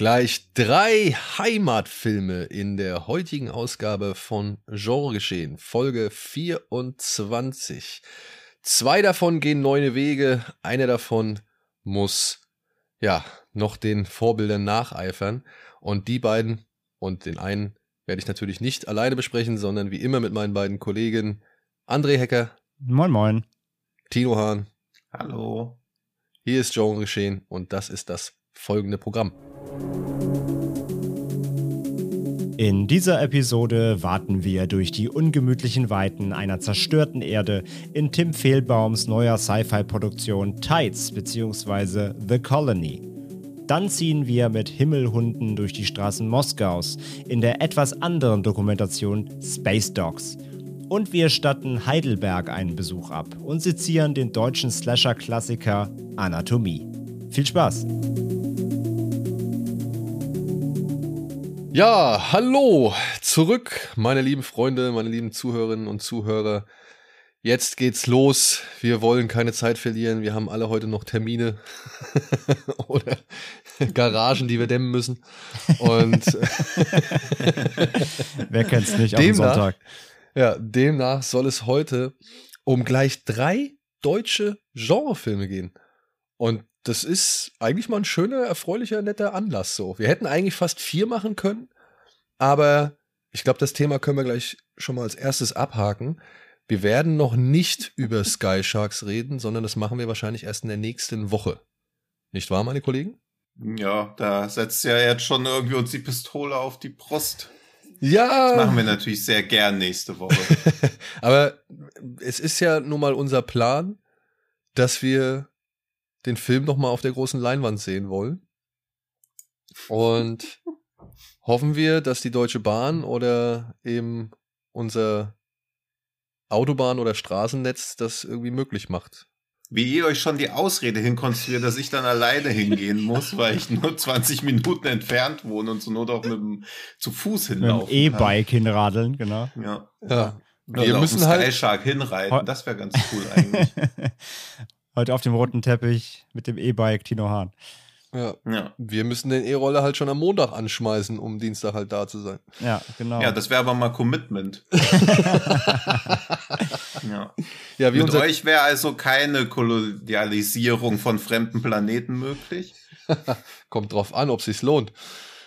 Gleich drei Heimatfilme in der heutigen Ausgabe von Genregeschehen, Folge 24. Zwei davon gehen neue Wege, einer davon muss ja noch den Vorbildern nacheifern und die beiden und den einen werde ich natürlich nicht alleine besprechen, sondern wie immer mit meinen beiden Kollegen André Hecker. Moin moin. Tino Hahn. Hallo. Hier ist Genregeschehen und das ist das folgende Programm. In dieser Episode warten wir durch die ungemütlichen Weiten einer zerstörten Erde in Tim Fehlbaums neuer Sci-Fi-Produktion Tides bzw. The Colony. Dann ziehen wir mit Himmelhunden durch die Straßen Moskaus in der etwas anderen Dokumentation Space Dogs. Und wir statten Heidelberg einen Besuch ab und sezieren den deutschen Slasher-Klassiker Anatomie. Viel Spaß! Ja, hallo zurück, meine lieben Freunde, meine lieben Zuhörerinnen und Zuhörer. Jetzt geht's los. Wir wollen keine Zeit verlieren. Wir haben alle heute noch Termine oder Garagen, die wir dämmen müssen. Und wer kennt's nicht am Sonntag? Ja, demnach soll es heute um gleich drei deutsche Genrefilme gehen. Und das ist eigentlich mal ein schöner, erfreulicher, netter Anlass so. Wir hätten eigentlich fast vier machen können, aber ich glaube, das Thema können wir gleich schon mal als erstes abhaken. Wir werden noch nicht über Sky Sharks reden, sondern das machen wir wahrscheinlich erst in der nächsten Woche. Nicht wahr, meine Kollegen? Ja, da setzt ja jetzt schon irgendwie uns die Pistole auf die Brust. Ja. Das machen wir natürlich sehr gern nächste Woche. aber es ist ja nun mal unser Plan, dass wir den Film noch mal auf der großen Leinwand sehen wollen. Und hoffen wir, dass die Deutsche Bahn oder eben unser Autobahn- oder Straßennetz das irgendwie möglich macht. Wie ihr euch schon die Ausrede hinkonstruiert, dass ich dann alleine hingehen muss, weil ich nur 20 Minuten entfernt wohne und so nur doch mit dem zu Fuß hinlaufen Mit dem E-Bike hinradeln, genau. Ja. Ja. Wir müssen halt Shark hinreiten, das wäre ganz cool eigentlich. Heute auf dem roten Teppich mit dem E-Bike Tino Hahn. Ja. ja. Wir müssen den E-Roller halt schon am Montag anschmeißen, um Dienstag halt da zu sein. Ja, genau. Ja, das wäre aber mal Commitment. ja. ja wie Mit euch wäre also keine Kolonialisierung von fremden Planeten möglich. Kommt drauf an, ob sich's lohnt.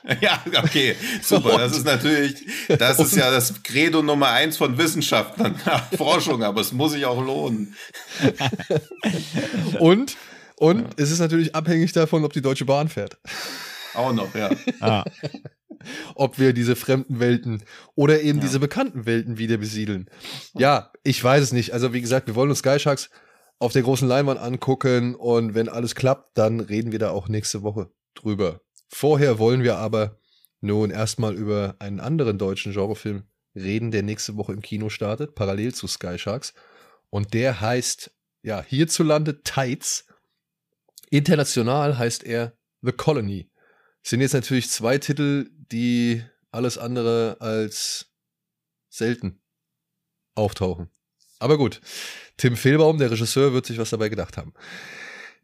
Ja, okay, super. Das ist natürlich, das ist ja das Credo Nummer eins von Wissenschaftlern, Forschung, aber es muss sich auch lohnen. Und, und ja. es ist natürlich abhängig davon, ob die Deutsche Bahn fährt. Auch noch, ja. Ah. Ob wir diese fremden Welten oder eben ja. diese bekannten Welten wieder besiedeln. Ja, ich weiß es nicht. Also, wie gesagt, wir wollen uns Sky Sharks auf der großen Leinwand angucken und wenn alles klappt, dann reden wir da auch nächste Woche drüber. Vorher wollen wir aber nun erstmal über einen anderen deutschen Genrefilm reden, der nächste Woche im Kino startet, parallel zu Sky Sharks. Und der heißt, ja, hierzulande Tides. International heißt er The Colony. Das sind jetzt natürlich zwei Titel, die alles andere als selten auftauchen. Aber gut, Tim Fehlbaum, der Regisseur, wird sich was dabei gedacht haben.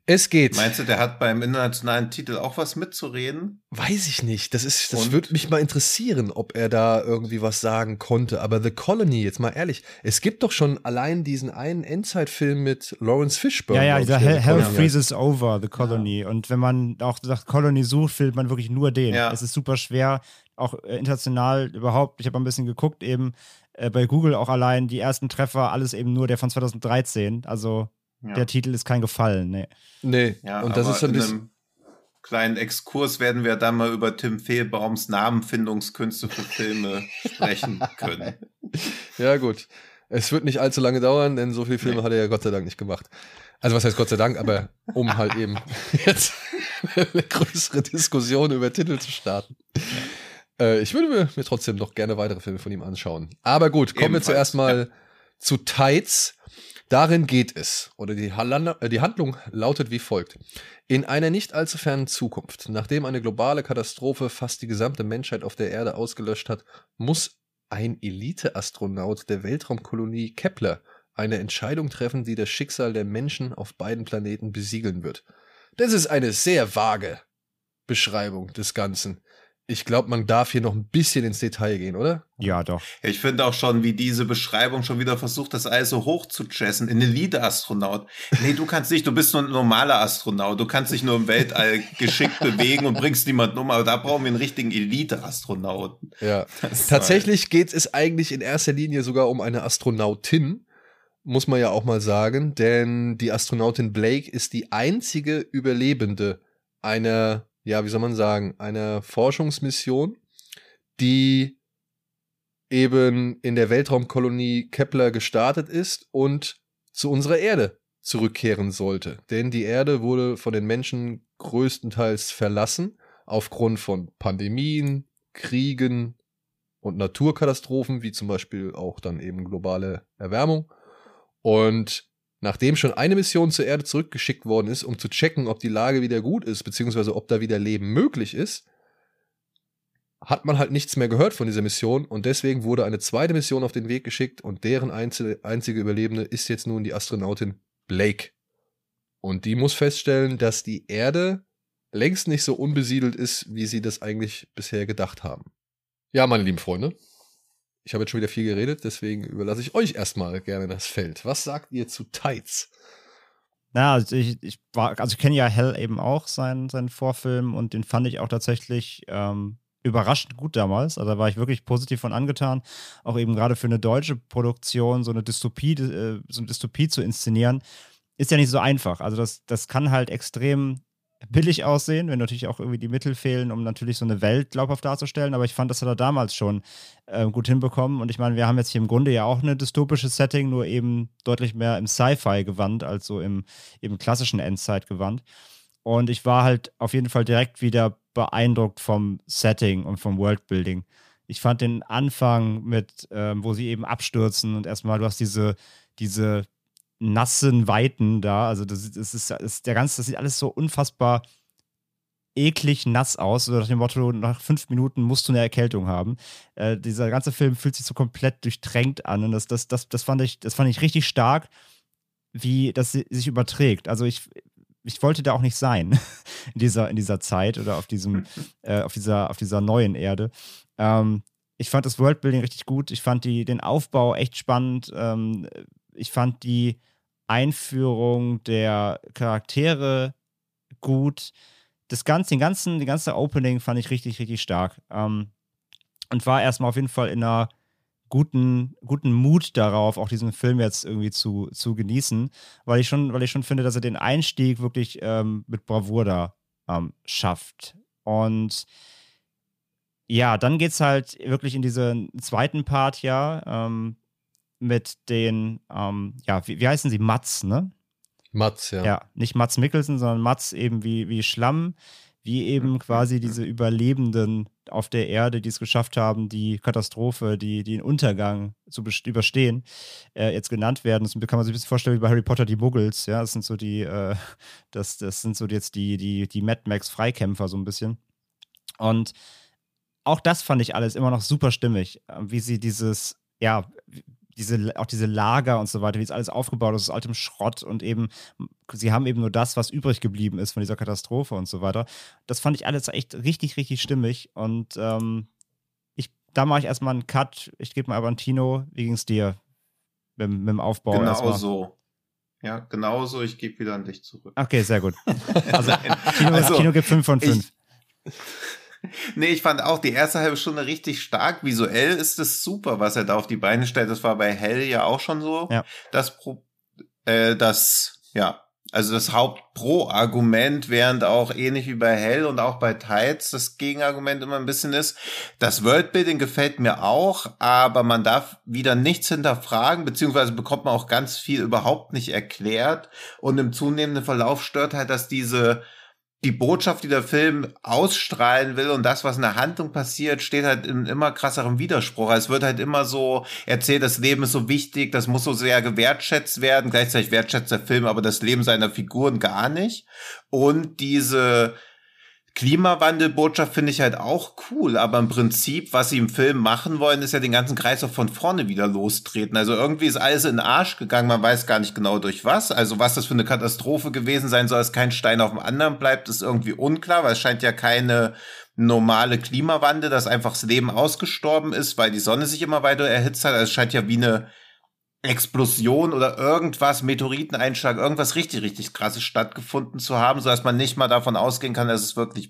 Es geht. Meinst du, der hat beim internationalen Titel auch was mitzureden? Weiß ich nicht. Das ist, das würde mich mal interessieren, ob er da irgendwie was sagen konnte. Aber The Colony, jetzt mal ehrlich, es gibt doch schon allein diesen einen Endzeitfilm mit Lawrence Fishburne. Ja, ja, dieser Hell, Hell Freezes Over, The Colony. Ja. Und wenn man auch sagt Colony sucht, findet man wirklich nur den. Ja. Es ist super schwer, auch äh, international überhaupt. Ich habe ein bisschen geguckt eben äh, bei Google auch allein die ersten Treffer, alles eben nur der von 2013. Also ja. Der Titel ist kein Gefallen, nee. Nee, ja, und das ist so ein bisschen. Kleinen Exkurs werden wir dann mal über Tim Fehlbaums Namenfindungskünste für Filme sprechen können. Ja, gut. Es wird nicht allzu lange dauern, denn so viele Filme nee. hat er ja Gott sei Dank nicht gemacht. Also was heißt Gott sei Dank, aber um halt eben jetzt eine größere Diskussion über Titel zu starten. Äh, ich würde mir, mir, trotzdem noch gerne weitere Filme von ihm anschauen. Aber gut, kommen Ebenfalls, wir zuerst mal ja. zu Tides. Darin geht es, oder die, äh, die Handlung lautet wie folgt. In einer nicht allzu fernen Zukunft, nachdem eine globale Katastrophe fast die gesamte Menschheit auf der Erde ausgelöscht hat, muss ein Elite-Astronaut der Weltraumkolonie Kepler eine Entscheidung treffen, die das Schicksal der Menschen auf beiden Planeten besiegeln wird. Das ist eine sehr vage Beschreibung des Ganzen ich glaube, man darf hier noch ein bisschen ins Detail gehen, oder? Ja, doch. Ich finde auch schon, wie diese Beschreibung schon wieder versucht, das alles so hoch zu chessen. Ein Elite-Astronaut. Nee, du kannst nicht, du bist nur ein normaler Astronaut. Du kannst dich nur im Weltall geschickt bewegen und bringst niemanden um. Aber da brauchen wir einen richtigen Elite-Astronauten. Ja. Tatsächlich geht es eigentlich in erster Linie sogar um eine Astronautin. Muss man ja auch mal sagen, denn die Astronautin Blake ist die einzige Überlebende einer ja, wie soll man sagen, einer Forschungsmission, die eben in der Weltraumkolonie Kepler gestartet ist und zu unserer Erde zurückkehren sollte. Denn die Erde wurde von den Menschen größtenteils verlassen aufgrund von Pandemien, Kriegen und Naturkatastrophen, wie zum Beispiel auch dann eben globale Erwärmung. Und Nachdem schon eine Mission zur Erde zurückgeschickt worden ist, um zu checken, ob die Lage wieder gut ist, beziehungsweise ob da wieder Leben möglich ist, hat man halt nichts mehr gehört von dieser Mission und deswegen wurde eine zweite Mission auf den Weg geschickt und deren einzige Überlebende ist jetzt nun die Astronautin Blake. Und die muss feststellen, dass die Erde längst nicht so unbesiedelt ist, wie sie das eigentlich bisher gedacht haben. Ja, meine lieben Freunde, ich habe jetzt schon wieder viel geredet, deswegen überlasse ich euch erstmal gerne das Feld. Was sagt ihr zu Tides? Na, also ich, ich war, also ich kenne ja Hell eben auch, seinen, seinen Vorfilm, und den fand ich auch tatsächlich ähm, überraschend gut damals. Also da war ich wirklich positiv von angetan. Auch eben gerade für eine deutsche Produktion so eine Dystopie, äh, so eine Dystopie zu inszenieren, ist ja nicht so einfach. Also das, das kann halt extrem billig aussehen, wenn natürlich auch irgendwie die Mittel fehlen, um natürlich so eine Welt glaubhaft darzustellen. Aber ich fand, das hat er damals schon äh, gut hinbekommen. Und ich meine, wir haben jetzt hier im Grunde ja auch eine dystopische Setting, nur eben deutlich mehr im Sci-Fi gewandt, als so im, im klassischen Endzeit gewandt. Und ich war halt auf jeden Fall direkt wieder beeindruckt vom Setting und vom Worldbuilding. Ich fand den Anfang mit, ähm, wo sie eben abstürzen und erstmal, du hast diese, diese nassen Weiten da. Also das, das, ist, ist der ganze, das sieht alles so unfassbar eklig nass aus. So nach dem Motto, nach fünf Minuten musst du eine Erkältung haben. Äh, dieser ganze Film fühlt sich so komplett durchtränkt an. Und das, das, das, das, fand, ich, das fand ich richtig stark, wie das sich überträgt. Also ich, ich wollte da auch nicht sein in dieser, in dieser Zeit oder auf diesem, äh, auf dieser, auf dieser neuen Erde. Ähm, ich fand das Worldbuilding richtig gut. Ich fand die, den Aufbau echt spannend. Ähm, ich fand die Einführung der Charaktere gut. Das ganze, den ganzen, die ganze Opening fand ich richtig, richtig stark. Ähm, und war erstmal auf jeden Fall in einer guten, guten Mut darauf, auch diesen Film jetzt irgendwie zu, zu genießen, weil ich schon, weil ich schon finde, dass er den Einstieg wirklich ähm, mit Bravour da ähm, schafft. Und ja, dann geht es halt wirklich in diesen zweiten Part, ja, ähm, mit den, ähm, ja, wie, wie heißen sie? Mats, ne? Mats, ja. Ja, nicht Mats Mikkelsen, sondern Mats eben wie, wie Schlamm, wie eben quasi diese Überlebenden auf der Erde, die es geschafft haben, die Katastrophe, die, den Untergang zu überstehen, äh, jetzt genannt werden. Das kann man sich ein bisschen vorstellen wie bei Harry Potter die Muggles, ja, das sind so die, äh, das, das sind so jetzt die, die, die Mad Max Freikämpfer so ein bisschen. Und auch das fand ich alles immer noch super stimmig, äh, wie sie dieses, ja, diese, auch diese Lager und so weiter, wie es alles aufgebaut ist, aus altem Schrott und eben, sie haben eben nur das, was übrig geblieben ist von dieser Katastrophe und so weiter. Das fand ich alles echt richtig, richtig stimmig und ähm, ich, da mache ich erstmal einen Cut. Ich gebe mal aber an Tino. Wie ging es dir mit, mit, dem Aufbau? Genau erstmal? so. Ja, genauso. Ich gebe wieder an dich zurück. Okay, sehr gut. Also, Tino, also, Tino gibt 5 von 5 nee, ich fand auch die erste halbe Stunde richtig stark. Visuell ist es super, was er da auf die Beine stellt. Das war bei Hell ja auch schon so. Ja. Das, Pro äh, das, ja, also das Haupt-Pro-Argument, während auch ähnlich wie bei Hell und auch bei Tides das Gegenargument immer ein bisschen ist. Das Worldbuilding gefällt mir auch, aber man darf wieder nichts hinterfragen, beziehungsweise bekommt man auch ganz viel überhaupt nicht erklärt. Und im zunehmenden Verlauf stört halt, dass diese die Botschaft, die der Film ausstrahlen will und das, was in der Handlung passiert, steht halt in immer krasserem Widerspruch. Es wird halt immer so erzählt, das Leben ist so wichtig, das muss so sehr gewertschätzt werden. Gleichzeitig wertschätzt der Film aber das Leben seiner Figuren gar nicht. Und diese Klimawandelbotschaft finde ich halt auch cool, aber im Prinzip, was sie im Film machen wollen, ist ja den ganzen Kreis auch von vorne wieder lostreten. Also irgendwie ist alles in den Arsch gegangen, man weiß gar nicht genau durch was. Also was das für eine Katastrophe gewesen sein soll, dass kein Stein auf dem anderen bleibt, ist irgendwie unklar, weil es scheint ja keine normale Klimawandel, dass einfach das Leben ausgestorben ist, weil die Sonne sich immer weiter erhitzt hat. Also es scheint ja wie eine Explosion oder irgendwas, Meteoriteneinschlag, irgendwas richtig, richtig krasses stattgefunden zu haben, so dass man nicht mal davon ausgehen kann, dass es wirklich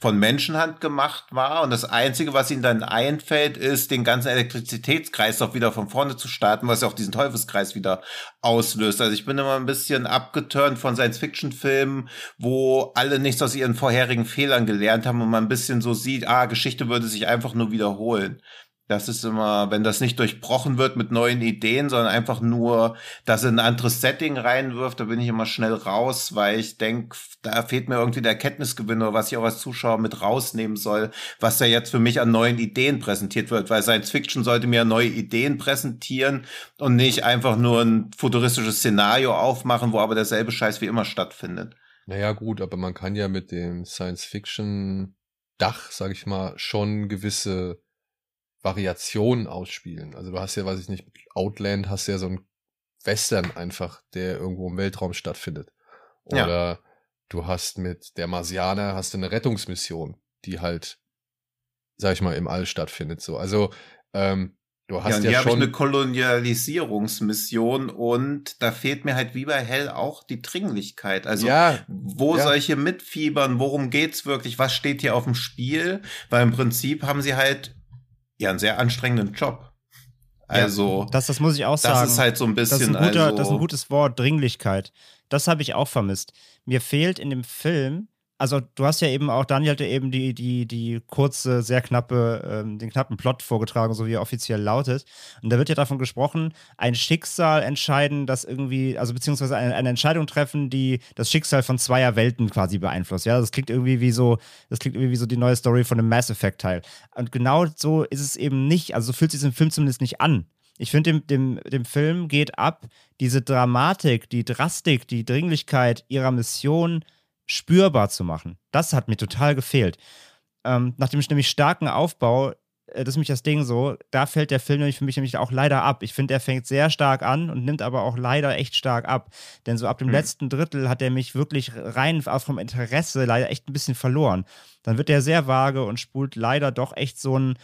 von Menschenhand gemacht war. Und das Einzige, was ihnen dann einfällt, ist, den ganzen Elektrizitätskreislauf wieder von vorne zu starten, was ja auch diesen Teufelskreis wieder auslöst. Also ich bin immer ein bisschen abgeturnt von Science-Fiction-Filmen, wo alle nichts aus ihren vorherigen Fehlern gelernt haben und man ein bisschen so sieht, ah, Geschichte würde sich einfach nur wiederholen. Das ist immer, wenn das nicht durchbrochen wird mit neuen Ideen, sondern einfach nur, dass er ein anderes Setting reinwirft, da bin ich immer schnell raus, weil ich denke, da fehlt mir irgendwie der Erkenntnisgewinn oder was ich auch als Zuschauer mit rausnehmen soll, was da jetzt für mich an neuen Ideen präsentiert wird, weil Science Fiction sollte mir neue Ideen präsentieren und nicht einfach nur ein futuristisches Szenario aufmachen, wo aber derselbe Scheiß wie immer stattfindet. Naja, gut, aber man kann ja mit dem Science Fiction Dach, sag ich mal, schon gewisse Variationen ausspielen. Also du hast ja, weiß ich nicht, Outland hast ja so ein Western einfach, der irgendwo im Weltraum stattfindet. Oder ja. du hast mit der Marsianer hast du eine Rettungsmission, die halt, sag ich mal, im All stattfindet. So, also ähm, du hast ja, ja schon eine Kolonialisierungsmission und da fehlt mir halt wie bei Hell auch die Dringlichkeit. Also ja, wo ja. solche mitfiebern, worum geht's wirklich, was steht hier auf dem Spiel? Weil im Prinzip haben sie halt ja einen sehr anstrengenden Job. Also, ja, das, das muss ich auch sagen. Das ist halt so ein bisschen. Das ist ein, guter, also, das ist ein gutes Wort, Dringlichkeit. Das habe ich auch vermisst. Mir fehlt in dem Film also du hast ja eben auch, Daniel hatte eben die, die, die kurze, sehr knappe, ähm, den knappen Plot vorgetragen, so wie er offiziell lautet. Und da wird ja davon gesprochen, ein Schicksal entscheiden, das irgendwie, also beziehungsweise eine, eine Entscheidung treffen, die das Schicksal von zweier Welten quasi beeinflusst. Ja, das klingt irgendwie wie so, das klingt irgendwie wie so die neue Story von einem Mass Effect Teil. Und genau so ist es eben nicht, also so fühlt sich im Film zumindest nicht an. Ich finde, dem, dem, dem Film geht ab, diese Dramatik, die Drastik, die Dringlichkeit ihrer Mission spürbar zu machen. Das hat mir total gefehlt. Ähm, nach dem nämlich starken Aufbau, äh, das ist nämlich das Ding so, da fällt der Film nämlich für mich nämlich auch leider ab. Ich finde, er fängt sehr stark an und nimmt aber auch leider echt stark ab. Denn so ab dem mhm. letzten Drittel hat er mich wirklich rein auch vom Interesse leider echt ein bisschen verloren. Dann wird er sehr vage und spult leider doch echt so ein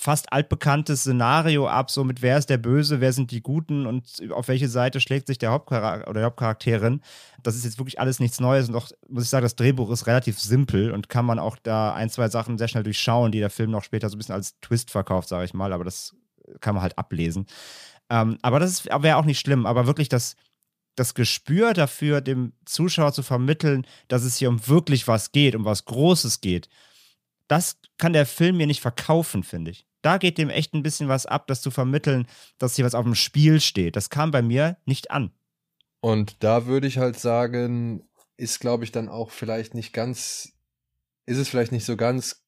fast altbekanntes Szenario ab, so mit wer ist der Böse, wer sind die Guten und auf welche Seite schlägt sich der Hauptcharakter oder die Hauptcharakterin. Das ist jetzt wirklich alles nichts Neues und auch, muss ich sagen, das Drehbuch ist relativ simpel und kann man auch da ein, zwei Sachen sehr schnell durchschauen, die der Film noch später so ein bisschen als Twist verkauft, sage ich mal, aber das kann man halt ablesen. Ähm, aber das wäre auch nicht schlimm, aber wirklich das, das Gespür dafür, dem Zuschauer zu vermitteln, dass es hier um wirklich was geht, um was Großes geht das kann der Film mir nicht verkaufen, finde ich. Da geht dem echt ein bisschen was ab, das zu vermitteln, dass hier was auf dem Spiel steht. Das kam bei mir nicht an. Und da würde ich halt sagen, ist, glaube ich, dann auch vielleicht nicht ganz, ist es vielleicht nicht so ganz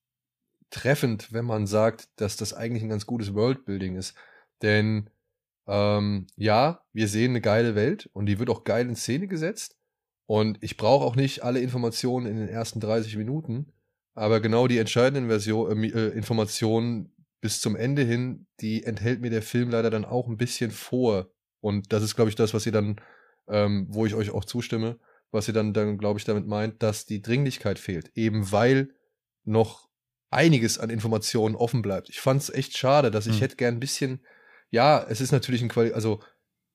treffend, wenn man sagt, dass das eigentlich ein ganz gutes Worldbuilding ist. Denn ähm, ja, wir sehen eine geile Welt und die wird auch geil in Szene gesetzt. Und ich brauche auch nicht alle Informationen in den ersten 30 Minuten. Aber genau die entscheidenden Version, äh, äh, Informationen bis zum Ende hin, die enthält mir der Film leider dann auch ein bisschen vor. Und das ist, glaube ich, das, was ihr dann, ähm, wo ich euch auch zustimme, was ihr dann, dann glaube ich, damit meint, dass die Dringlichkeit fehlt. Eben weil noch einiges an Informationen offen bleibt. Ich fand es echt schade, dass ich hm. hätte gern ein bisschen, ja, es ist natürlich ein Quali, also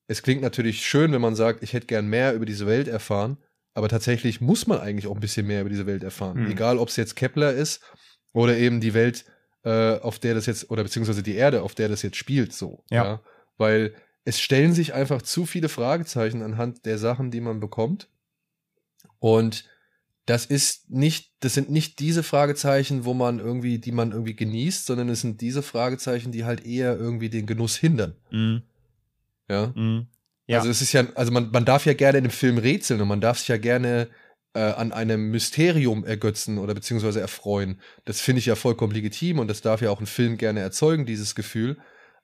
es klingt natürlich schön, wenn man sagt, ich hätte gern mehr über diese Welt erfahren, aber tatsächlich muss man eigentlich auch ein bisschen mehr über diese Welt erfahren. Mhm. Egal, ob es jetzt Kepler ist oder eben die Welt, äh, auf der das jetzt, oder beziehungsweise die Erde, auf der das jetzt spielt, so. Ja. ja. Weil es stellen sich einfach zu viele Fragezeichen anhand der Sachen, die man bekommt. Und das ist nicht, das sind nicht diese Fragezeichen, wo man irgendwie, die man irgendwie genießt, sondern es sind diese Fragezeichen, die halt eher irgendwie den Genuss hindern. Mhm. Ja. Mhm. Ja. Also es ist ja, also man, man darf ja gerne in dem Film rätseln und man darf sich ja gerne, äh, an einem Mysterium ergötzen oder beziehungsweise erfreuen. Das finde ich ja vollkommen legitim und das darf ja auch ein Film gerne erzeugen, dieses Gefühl.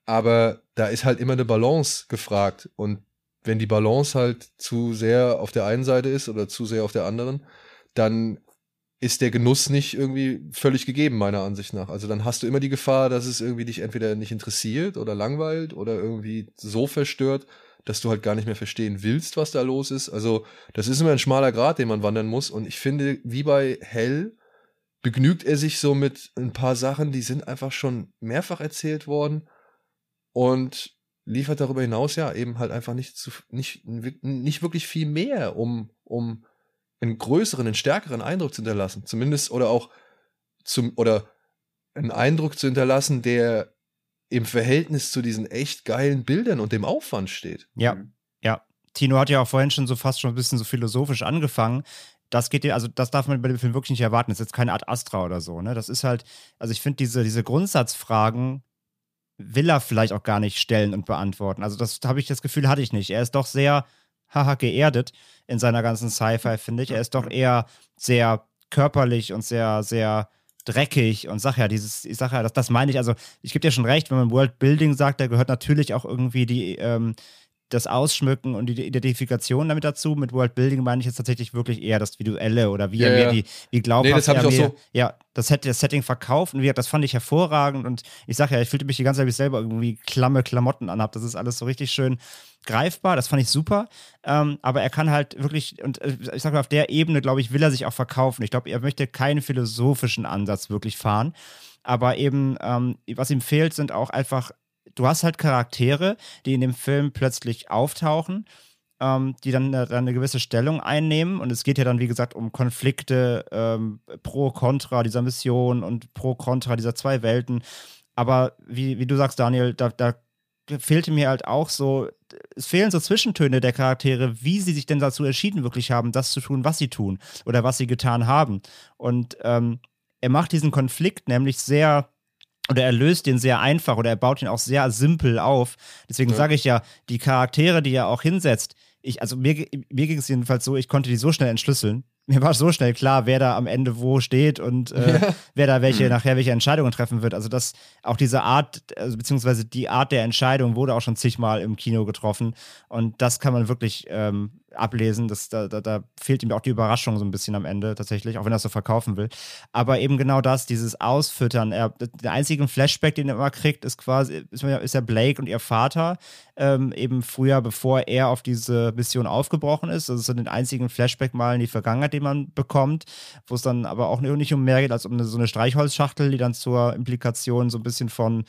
Aber da ist halt immer eine Balance gefragt. Und wenn die Balance halt zu sehr auf der einen Seite ist oder zu sehr auf der anderen, dann ist der Genuss nicht irgendwie völlig gegeben, meiner Ansicht nach. Also dann hast du immer die Gefahr, dass es irgendwie dich entweder nicht interessiert oder langweilt oder irgendwie so verstört, dass du halt gar nicht mehr verstehen willst, was da los ist. Also das ist immer ein schmaler Grat, den man wandern muss. Und ich finde, wie bei Hell begnügt er sich so mit ein paar Sachen, die sind einfach schon mehrfach erzählt worden und liefert darüber hinaus ja eben halt einfach nicht zu, nicht, nicht wirklich viel mehr, um, um einen größeren, einen stärkeren Eindruck zu hinterlassen. Zumindest oder auch zum, oder einen Eindruck zu hinterlassen, der im Verhältnis zu diesen echt geilen Bildern und dem Aufwand steht. Ja, mhm. ja. Tino hat ja auch vorhin schon so fast schon ein bisschen so philosophisch angefangen. Das geht dir, also das darf man bei dem Film wirklich nicht erwarten. Das ist jetzt keine Art Astra oder so, ne? Das ist halt, also ich finde diese, diese Grundsatzfragen will er vielleicht auch gar nicht stellen und beantworten. Also das habe ich das Gefühl, hatte ich nicht. Er ist doch sehr, haha, geerdet in seiner ganzen Sci-Fi, finde ich. Er ist doch eher sehr körperlich und sehr, sehr dreckig und sag ja, dieses, ich sag ja, das, das meine ich, also ich gebe dir schon recht, wenn man World Building sagt, da gehört natürlich auch irgendwie die, ähm, das Ausschmücken und die Identifikation damit dazu. Mit World Building meine ich jetzt tatsächlich wirklich eher das Visuelle oder wie ja, er mir die, wie glaubhaft nee, das er mir, so. ja, das, das Setting verkauft und wie das fand ich hervorragend und ich sage ja, ich fühlte mich die ganze Zeit, wie ich selber irgendwie klamme Klamotten anhab. Das ist alles so richtig schön greifbar, das fand ich super. Ähm, aber er kann halt wirklich, und äh, ich sage mal, auf der Ebene, glaube ich, will er sich auch verkaufen. Ich glaube, er möchte keinen philosophischen Ansatz wirklich fahren. Aber eben, ähm, was ihm fehlt, sind auch einfach, du hast halt Charaktere, die in dem Film plötzlich auftauchen. Ähm, die dann, dann, eine gewisse Stellung einnehmen. Und es geht ja dann, wie gesagt, um Konflikte ähm, pro Contra dieser Mission und pro Contra dieser zwei Welten. Aber wie, wie du sagst, Daniel, da, da fehlte mir halt auch so, es fehlen so Zwischentöne der Charaktere, wie sie sich denn dazu entschieden wirklich haben, das zu tun, was sie tun oder was sie getan haben. Und ähm, er macht diesen Konflikt nämlich sehr, oder er löst den sehr einfach oder er baut ihn auch sehr simpel auf. Deswegen ja. sage ich ja, die Charaktere, die er auch hinsetzt, ich, also mir, mir ging es jedenfalls so, ich konnte die so schnell entschlüsseln, mir war so schnell klar, wer da am Ende wo steht und äh, wer da welche, mhm. nachher welche Entscheidungen treffen wird. Also das, auch diese Art, also beziehungsweise die Art der Entscheidung wurde auch schon zigmal im Kino getroffen. Und das kann man wirklich ähm, ablesen. Das, da, da, da, fehlt ihm auch die Überraschung so ein bisschen am Ende tatsächlich, auch wenn er es so verkaufen will. Aber eben genau das, dieses Ausfüttern. Er, der einzige Flashback, den er immer kriegt, ist quasi, ist, ist ja Blake und ihr Vater, ähm, eben früher, bevor er auf diese Mission aufgebrochen ist. Das ist so den einzigen Flashback mal in die Vergangenheit, den man bekommt, wo es dann aber auch nicht um mehr geht als um eine, so eine Streichholzschachtel, die dann zur Implikation so ein bisschen von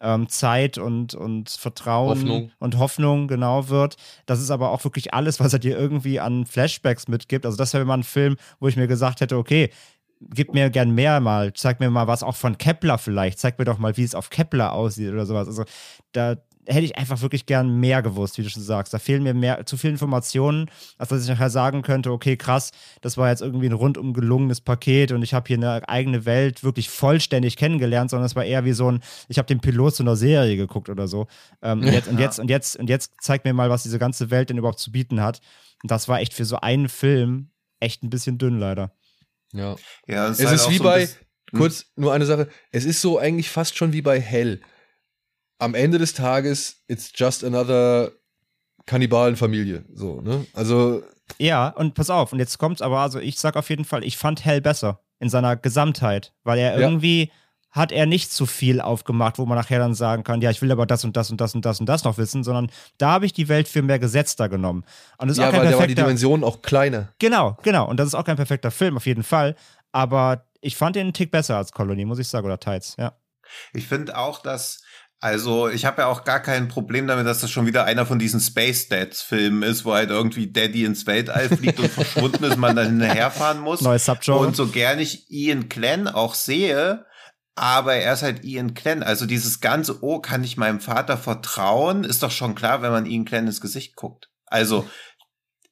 ähm, Zeit und, und Vertrauen Hoffnung. und Hoffnung genau wird. Das ist aber auch wirklich alles, was er dir irgendwie an Flashbacks mitgibt. Also das wäre mal ein Film, wo ich mir gesagt hätte, okay, gib mir gern mehr mal, zeig mir mal was auch von Kepler vielleicht, zeig mir doch mal, wie es auf Kepler aussieht oder sowas. Also da, hätte ich einfach wirklich gern mehr gewusst, wie du schon sagst. Da fehlen mir mehr, zu viele Informationen, als dass ich nachher sagen könnte, okay, krass, das war jetzt irgendwie ein rundum gelungenes Paket und ich habe hier eine eigene Welt wirklich vollständig kennengelernt, sondern es war eher wie so ein, ich habe den Pilot zu einer Serie geguckt oder so. Ähm, und, jetzt, und, jetzt, und, jetzt, und jetzt zeigt mir mal, was diese ganze Welt denn überhaupt zu bieten hat. Und das war echt für so einen Film echt ein bisschen dünn, leider. Ja. ja es ist, es halt ist wie so bei, kurz nur eine Sache, es ist so eigentlich fast schon wie bei Hell am Ende des Tages, it's just another Kannibalenfamilie. So, ne? Also. Ja, und pass auf, und jetzt kommt's aber, also ich sag auf jeden Fall, ich fand Hell besser in seiner Gesamtheit, weil er ja. irgendwie hat er nicht zu viel aufgemacht, wo man nachher dann sagen kann, ja, ich will aber das und das und das und das und das noch wissen, sondern da habe ich die Welt für mehr gesetzter genommen. Und das ist ja, auch kein weil perfekter, da war die Dimension auch kleiner. Genau, genau. Und das ist auch kein perfekter Film, auf jeden Fall. Aber ich fand den einen Tick besser als Colony, muss ich sagen, oder Tides, ja. Ich finde auch, dass also ich habe ja auch gar kein Problem damit, dass das schon wieder einer von diesen Space Dads Filmen ist, wo halt irgendwie Daddy ins Weltall fliegt und verschwunden ist, man dann hinterherfahren muss. Neues Subgenre. Und so gern ich Ian Glenn auch sehe, aber er ist halt Ian Glenn. Also dieses ganze, oh, kann ich meinem Vater vertrauen, ist doch schon klar, wenn man Ian Glenn ins Gesicht guckt. Also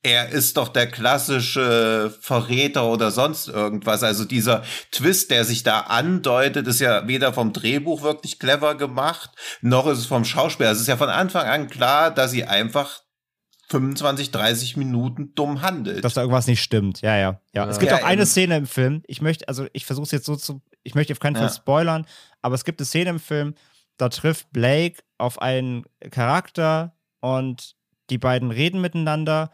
er ist doch der klassische Verräter oder sonst irgendwas. Also dieser Twist, der sich da andeutet, ist ja weder vom Drehbuch wirklich clever gemacht, noch ist es vom Schauspieler. Es ist ja von Anfang an klar, dass sie einfach 25, 30 Minuten dumm handelt. Dass da irgendwas nicht stimmt. Ja, ja. Ja, ja. es gibt ja, auch eine Szene im Film. Ich möchte, also ich versuche es jetzt so zu, ich möchte auf keinen Fall spoilern, aber es gibt eine Szene im Film, da trifft Blake auf einen Charakter und die beiden reden miteinander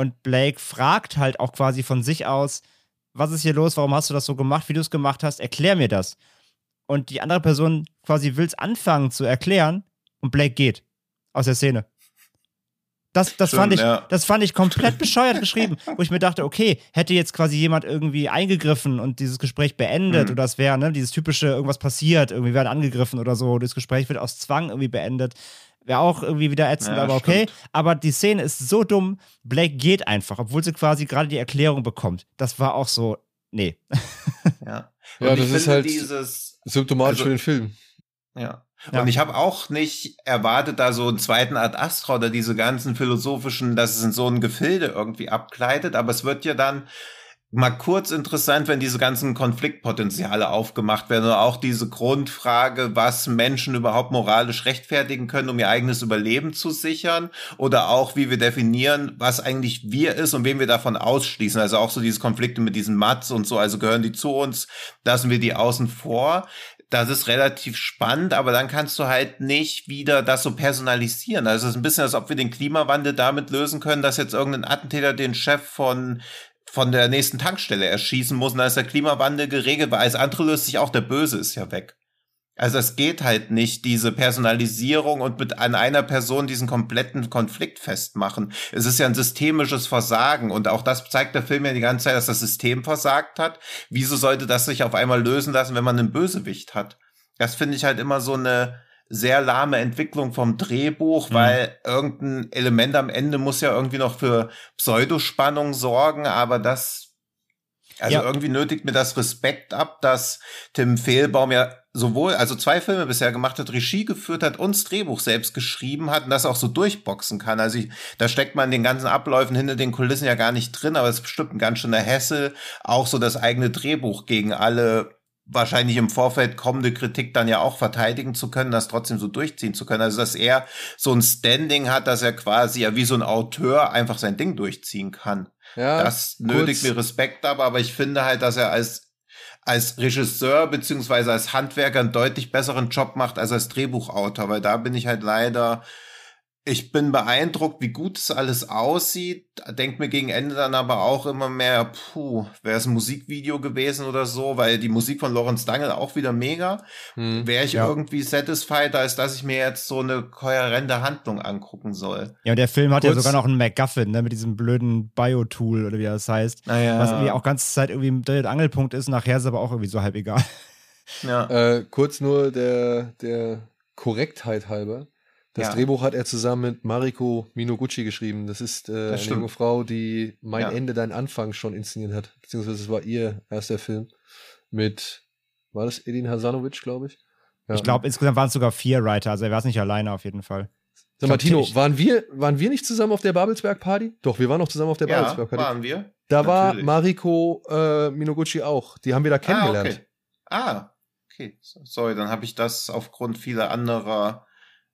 und Blake fragt halt auch quasi von sich aus, was ist hier los, warum hast du das so gemacht, wie du es gemacht hast, erklär mir das. Und die andere Person quasi will es anfangen zu erklären und Blake geht aus der Szene. Das, das, Stimmt, fand ich, ja. das fand ich komplett bescheuert geschrieben, wo ich mir dachte, okay, hätte jetzt quasi jemand irgendwie eingegriffen und dieses Gespräch beendet mhm. oder es wäre, ne, dieses typische, irgendwas passiert, irgendwie werden angegriffen oder so, das Gespräch wird aus Zwang irgendwie beendet, wäre auch irgendwie wieder ätzend, ja, aber okay. Stimmt. Aber die Szene ist so dumm, Blake geht einfach, obwohl sie quasi gerade die Erklärung bekommt. Das war auch so, nee. Ja, ja das ist halt dieses, symptomatisch also, für den Film. Ja. Ja. Und ich habe auch nicht erwartet, da so einen zweiten Art Astra oder diese ganzen philosophischen, dass es in so ein Gefilde irgendwie abgleitet, aber es wird ja dann mal kurz interessant, wenn diese ganzen Konfliktpotenziale aufgemacht werden oder auch diese Grundfrage, was Menschen überhaupt moralisch rechtfertigen können, um ihr eigenes Überleben zu sichern oder auch wie wir definieren, was eigentlich wir ist und wen wir davon ausschließen. Also auch so diese Konflikte mit diesen Mats und so, also gehören die zu uns, lassen wir die außen vor das ist relativ spannend, aber dann kannst du halt nicht wieder das so personalisieren. Also es ist ein bisschen, als ob wir den Klimawandel damit lösen können, dass jetzt irgendein Attentäter den Chef von von der nächsten Tankstelle erschießen muss und dann ist der Klimawandel geregelt, weil alles andere löst sich auch, der Böse ist ja weg. Also es geht halt nicht, diese Personalisierung und mit an einer Person diesen kompletten Konflikt festmachen. Es ist ja ein systemisches Versagen und auch das zeigt der Film ja die ganze Zeit, dass das System versagt hat. Wieso sollte das sich auf einmal lösen lassen, wenn man einen Bösewicht hat? Das finde ich halt immer so eine sehr lahme Entwicklung vom Drehbuch, mhm. weil irgendein Element am Ende muss ja irgendwie noch für Pseudospannung sorgen, aber das also ja. irgendwie nötigt mir das Respekt ab, dass Tim Fehlbaum ja sowohl, also zwei Filme bisher gemacht hat, Regie geführt hat und das Drehbuch selbst geschrieben hat und das auch so durchboxen kann. Also ich, da steckt man den ganzen Abläufen hinter den Kulissen ja gar nicht drin, aber es ist bestimmt ein ganz schöner Hessel, auch so das eigene Drehbuch gegen alle wahrscheinlich im Vorfeld kommende Kritik dann ja auch verteidigen zu können, das trotzdem so durchziehen zu können. Also dass er so ein Standing hat, dass er quasi ja wie so ein Autor einfach sein Ding durchziehen kann. Ja, das nötigt mir Respekt ab, aber ich finde halt, dass er als als Regisseur beziehungsweise als Handwerker einen deutlich besseren Job macht als als Drehbuchautor, weil da bin ich halt leider ich bin beeindruckt, wie gut es alles aussieht. Denk mir gegen Ende dann aber auch immer mehr, puh, wäre es ein Musikvideo gewesen oder so, weil die Musik von Lorenz Dangel auch wieder mega. Hm, wäre ich ja. irgendwie satisfied, als dass ich mir jetzt so eine kohärente Handlung angucken soll. Ja, und der Film hat Kurz, ja sogar noch einen MacGuffin, ne, mit diesem blöden Bio-Tool oder wie das heißt. Ja. Was irgendwie auch ganze Zeit irgendwie ein Dreh- Angelpunkt ist, nachher ist aber auch irgendwie so halb egal. Ja. Äh, kurz nur der, der Korrektheit halber. Das ja. Drehbuch hat er zusammen mit Mariko Minoguchi geschrieben. Das ist äh, das eine junge Frau, die Mein ja. Ende, dein Anfang schon inszeniert hat. Beziehungsweise es war ihr erster Film mit, war das Edin Hasanovic, glaube ich? Ja. Ich glaube, insgesamt waren es sogar vier Writer, also er war es nicht alleine auf jeden Fall. Sag mal, Tino, waren wir, waren wir nicht zusammen auf der Babelsberg-Party? Doch, wir waren noch zusammen auf der ja, Babelsberg-Party. waren wir. Da Natürlich. war Mariko äh, Minoguchi auch. Die haben wir da kennengelernt. Ah, okay. Ah, okay. Sorry, dann habe ich das aufgrund vieler anderer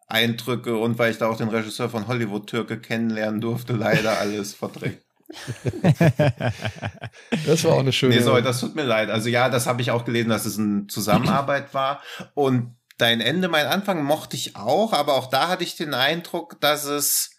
Eindrücke und weil ich da auch den Regisseur von Hollywood Türke kennenlernen durfte, leider alles verdrängt. das war auch eine schöne. Nee, sorry, das tut mir leid. Also ja, das habe ich auch gelesen, dass es eine Zusammenarbeit war. Und dein Ende, mein Anfang mochte ich auch, aber auch da hatte ich den Eindruck, dass es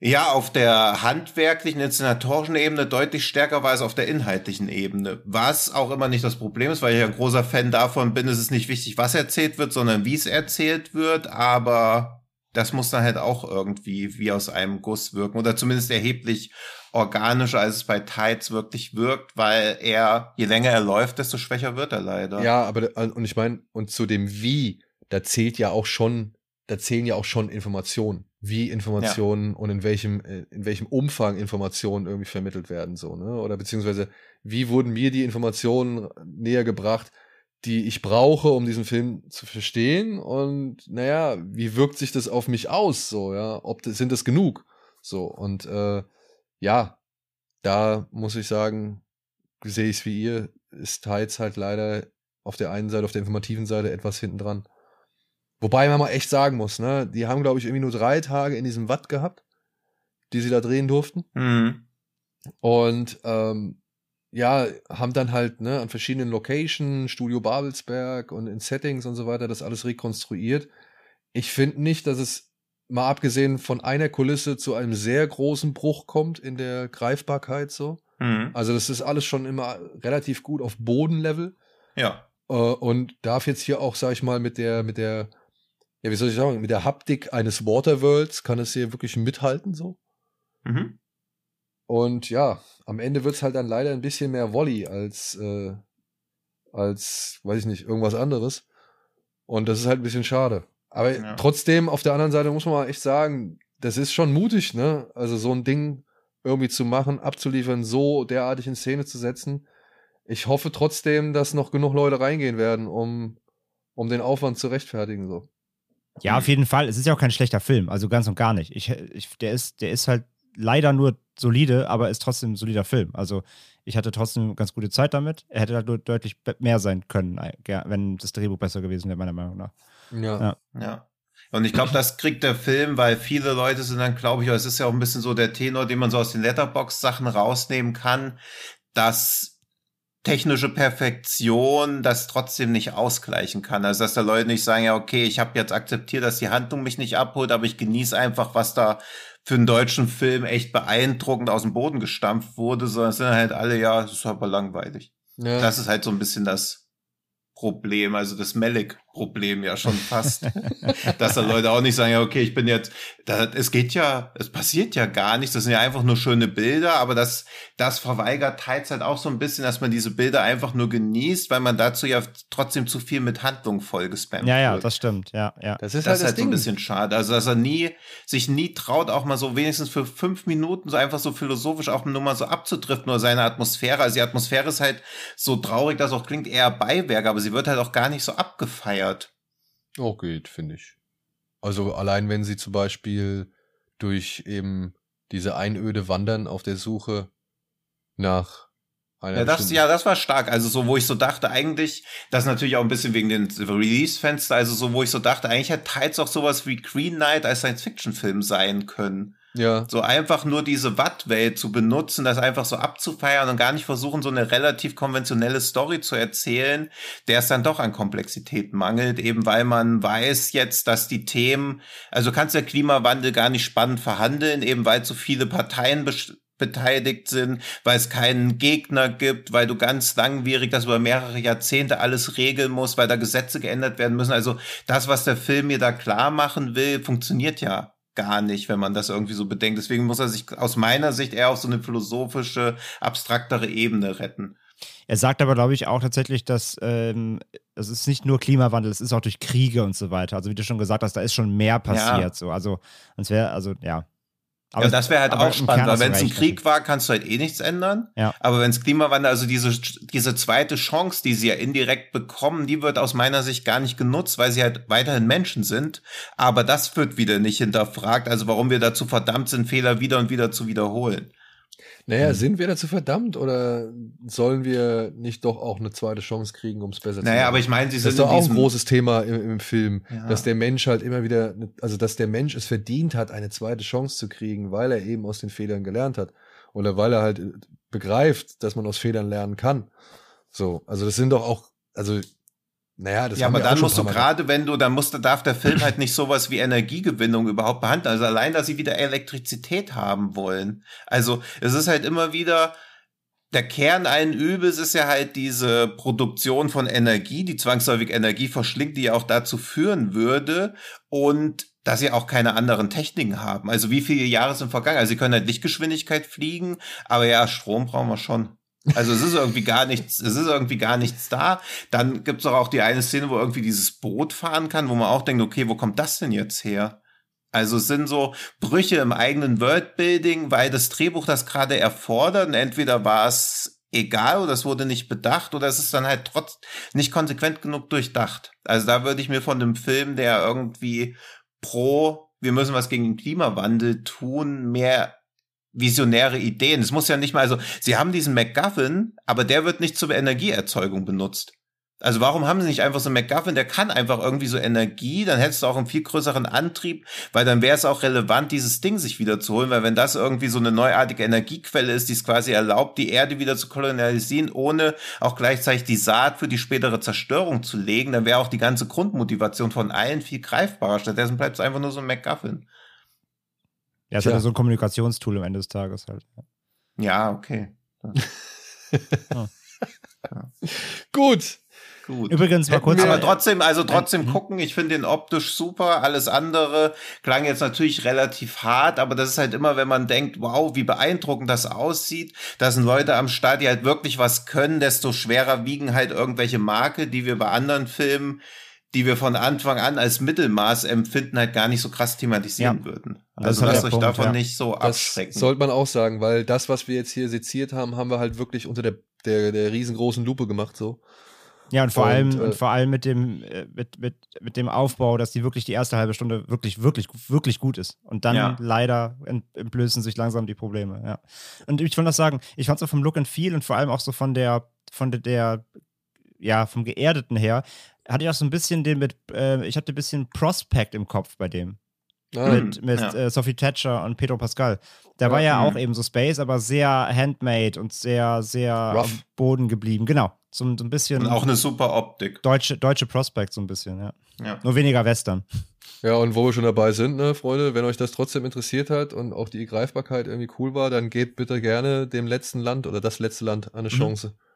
ja, auf der handwerklichen, inszenatorischen Ebene deutlich stärker war als auf der inhaltlichen Ebene. Was auch immer nicht das Problem ist, weil ich ein großer Fan davon bin, ist es nicht wichtig, was erzählt wird, sondern wie es erzählt wird, aber das muss dann halt auch irgendwie wie aus einem Guss wirken oder zumindest erheblich organischer, als es bei Tides wirklich wirkt, weil er, je länger er läuft, desto schwächer wird er leider. Ja, aber, und ich meine, und zu dem Wie, da zählt ja auch schon, da zählen ja auch schon Informationen wie Informationen ja. und in welchem, äh, in welchem Umfang Informationen irgendwie vermittelt werden, so, ne? Oder beziehungsweise, wie wurden mir die Informationen näher gebracht, die ich brauche, um diesen Film zu verstehen? Und naja, wie wirkt sich das auf mich aus? So, ja, ob das, sind das genug? So, und äh, ja, da muss ich sagen, sehe ich es wie ihr, ist Tides halt leider auf der einen Seite, auf der informativen Seite etwas hinten dran. Wobei man mal echt sagen muss, ne, die haben, glaube ich, irgendwie nur drei Tage in diesem Watt gehabt. die sie da drehen durften. Mhm. Und ähm, ja, haben dann halt ne, an verschiedenen Locations, Studio Babelsberg und in Settings und so weiter, das alles rekonstruiert. Ich finde nicht, dass es mal abgesehen von einer Kulisse zu einem sehr großen Bruch kommt in der Greifbarkeit so. Mhm. Also das ist alles schon immer relativ gut auf Bodenlevel. Ja. Äh, und darf jetzt hier auch, sag ich mal, mit der, mit der, ja, wie soll ich sagen, mit der Haptik eines Waterworlds kann es hier wirklich mithalten so. Mhm. Und ja, am Ende wird es halt dann leider ein bisschen mehr Volley als, äh, als, weiß ich nicht, irgendwas anderes. Und das ist halt ein bisschen schade. Aber ja. trotzdem, auf der anderen Seite muss man mal echt sagen, das ist schon mutig, ne? Also so ein Ding irgendwie zu machen, abzuliefern, so derartig in Szene zu setzen. Ich hoffe trotzdem, dass noch genug Leute reingehen werden, um, um den Aufwand zu rechtfertigen, so. Ja, auf jeden Fall. Es ist ja auch kein schlechter Film, also ganz und gar nicht. Ich, ich, der, ist, der ist halt leider nur solide, aber ist trotzdem ein solider Film. Also ich hatte trotzdem ganz gute Zeit damit. Er hätte halt deutlich mehr sein können, wenn das Drehbuch besser gewesen wäre, meiner Meinung nach. Ja. Ja. ja. Und ich glaube, das kriegt der Film, weil viele Leute sind dann, glaube ich, es ist ja auch ein bisschen so der Tenor, den man so aus den Letterbox-Sachen rausnehmen kann, dass technische Perfektion das trotzdem nicht ausgleichen kann. Also dass da Leute nicht sagen, ja, okay, ich habe jetzt akzeptiert, dass die Handlung mich nicht abholt, aber ich genieße einfach, was da für einen deutschen Film echt beeindruckend aus dem Boden gestampft wurde, sondern es sind halt alle, ja, das ist aber langweilig. Ja. Das ist halt so ein bisschen das Problem, also das Melek-Problem ja schon fast. dass da Leute auch nicht sagen, ja, okay, ich bin jetzt, da, es geht ja, es passiert ja gar nichts, das sind ja einfach nur schöne Bilder, aber das, das verweigert teils halt auch so ein bisschen, dass man diese Bilder einfach nur genießt, weil man dazu ja trotzdem zu viel mit Handlung vollgespammt Ja, ja, wird. das stimmt, ja, ja. Das ist das halt, das halt so ein bisschen schade, also dass er nie, sich nie traut, auch mal so wenigstens für fünf Minuten so einfach so philosophisch auch nur mal so abzudriften, nur seine Atmosphäre, also die Atmosphäre ist halt so traurig, dass auch klingt eher Beiwerk, aber sie wird halt auch gar nicht so abgefeiert. Oh, geht, finde ich. Also allein wenn sie zum Beispiel durch eben diese Einöde wandern auf der Suche nach einer ja, das, ja, das war stark. Also so, wo ich so dachte, eigentlich, das natürlich auch ein bisschen wegen den Release-Fenster, also so, wo ich so dachte, eigentlich hätte teils auch sowas wie Green Knight als Science-Fiction-Film sein können. Ja. So einfach nur diese Wattwelt zu benutzen, das einfach so abzufeiern und gar nicht versuchen, so eine relativ konventionelle Story zu erzählen, der es dann doch an Komplexität mangelt, eben weil man weiß jetzt, dass die Themen, also kannst der Klimawandel gar nicht spannend verhandeln, eben weil so viele Parteien beteiligt sind, weil es keinen Gegner gibt, weil du ganz langwierig das über mehrere Jahrzehnte alles regeln musst, weil da Gesetze geändert werden müssen. Also das, was der Film mir da klar machen will, funktioniert ja gar nicht, wenn man das irgendwie so bedenkt. Deswegen muss er sich aus meiner Sicht eher auf so eine philosophische, abstraktere Ebene retten. Er sagt aber, glaube ich, auch tatsächlich, dass ähm, es ist nicht nur Klimawandel, es ist auch durch Kriege und so weiter. Also wie du schon gesagt hast, da ist schon mehr passiert. Ja. So. Also, es wäre, also ja, aber ja, das wäre halt auch spannend, weil wenn es ein Krieg war, kannst du halt eh nichts ändern. Ja. Aber wenn es Klimawandel, also diese, diese zweite Chance, die sie ja indirekt bekommen, die wird aus meiner Sicht gar nicht genutzt, weil sie halt weiterhin Menschen sind. Aber das wird wieder nicht hinterfragt, also warum wir dazu verdammt sind, Fehler wieder und wieder zu wiederholen. Naja, mhm. sind wir dazu verdammt oder sollen wir nicht doch auch eine zweite Chance kriegen, um es besser naja, zu machen? Naja, aber ich meine, sie sind. Das ist doch auch ein großes Thema im, im Film, ja. dass der Mensch halt immer wieder, also dass der Mensch es verdient hat, eine zweite Chance zu kriegen, weil er eben aus den Fehlern gelernt hat. Oder weil er halt begreift, dass man aus Fehlern lernen kann. So, also das sind doch auch, also naja, das ja, aber dann musst du gerade, wenn du, dann musst, darf der Film halt nicht sowas wie Energiegewinnung überhaupt behandeln. Also allein, dass sie wieder Elektrizität haben wollen. Also es ist halt immer wieder, der Kern allen Übels ist ja halt diese Produktion von Energie, die zwangsläufig Energie verschlingt, die ja auch dazu führen würde und dass sie auch keine anderen Techniken haben. Also wie viele Jahre sind vergangen? Also sie können halt Lichtgeschwindigkeit fliegen, aber ja, Strom brauchen wir schon. Also es ist irgendwie gar nichts, es ist irgendwie gar nichts da. Dann gibt es auch die eine Szene, wo irgendwie dieses Boot fahren kann, wo man auch denkt, okay, wo kommt das denn jetzt her? Also es sind so Brüche im eigenen Worldbuilding, weil das Drehbuch das gerade erfordert. Und entweder war es egal oder es wurde nicht bedacht oder es ist dann halt trotz nicht konsequent genug durchdacht. Also da würde ich mir von dem Film, der irgendwie pro wir müssen was gegen den Klimawandel tun, mehr visionäre Ideen. Es muss ja nicht mal, also sie haben diesen MacGuffin, aber der wird nicht zur Energieerzeugung benutzt. Also warum haben sie nicht einfach so McGuffin, der kann einfach irgendwie so Energie, dann hättest du auch einen viel größeren Antrieb, weil dann wäre es auch relevant, dieses Ding sich wieder zu holen, weil wenn das irgendwie so eine neuartige Energiequelle ist, die es quasi erlaubt, die Erde wieder zu kolonialisieren, ohne auch gleichzeitig die Saat für die spätere Zerstörung zu legen, dann wäre auch die ganze Grundmotivation von allen viel greifbarer. Stattdessen bleibt es einfach nur so ein McGuffin. Ja, es ist ja so ein Kommunikationstool am Ende des Tages halt. Ja, okay. ja. Gut. Gut. Übrigens mal kurz. Aber trotzdem, also trotzdem mhm. gucken. Ich finde den optisch super. Alles andere klang jetzt natürlich relativ hart, aber das ist halt immer, wenn man denkt, wow, wie beeindruckend das aussieht. Da sind Leute am Start, die halt wirklich was können, desto schwerer wiegen halt irgendwelche Marke, die wir bei anderen Filmen, die wir von Anfang an als Mittelmaß empfinden, halt gar nicht so krass thematisieren ja. würden. Also lasst euch Punkt, davon ja. nicht so abschrecken. Das sollte man auch sagen, weil das, was wir jetzt hier seziert haben, haben wir halt wirklich unter der, der, der riesengroßen Lupe gemacht, so. Ja, und vor und, allem, äh, und vor allem mit dem, äh, mit, mit, mit dem Aufbau, dass die wirklich die erste halbe Stunde wirklich, wirklich, wirklich gut ist. Und dann ja. leider entblößen sich langsam die Probleme, ja. Und ich wollte das sagen, ich fand so vom Look and Feel und vor allem auch so von der, von der, der ja, vom Geerdeten her, hatte ich auch so ein bisschen den mit, äh, ich hatte ein bisschen Prospect im Kopf bei dem. Ah, mit mit ja. äh, Sophie Thatcher und Pedro Pascal. Der ja, war ja mh. auch eben so Space, aber sehr handmade und sehr, sehr Rough. am Boden geblieben. Genau. So, so ein bisschen. Und auch eine super Optik. Deutsche, deutsche Prospect, so ein bisschen, ja. ja. Nur weniger Western. Ja, und wo wir schon dabei sind, ne, Freunde, wenn euch das trotzdem interessiert hat und auch die Greifbarkeit irgendwie cool war, dann gebt bitte gerne dem letzten Land oder das letzte Land eine mhm. Chance. Mhm.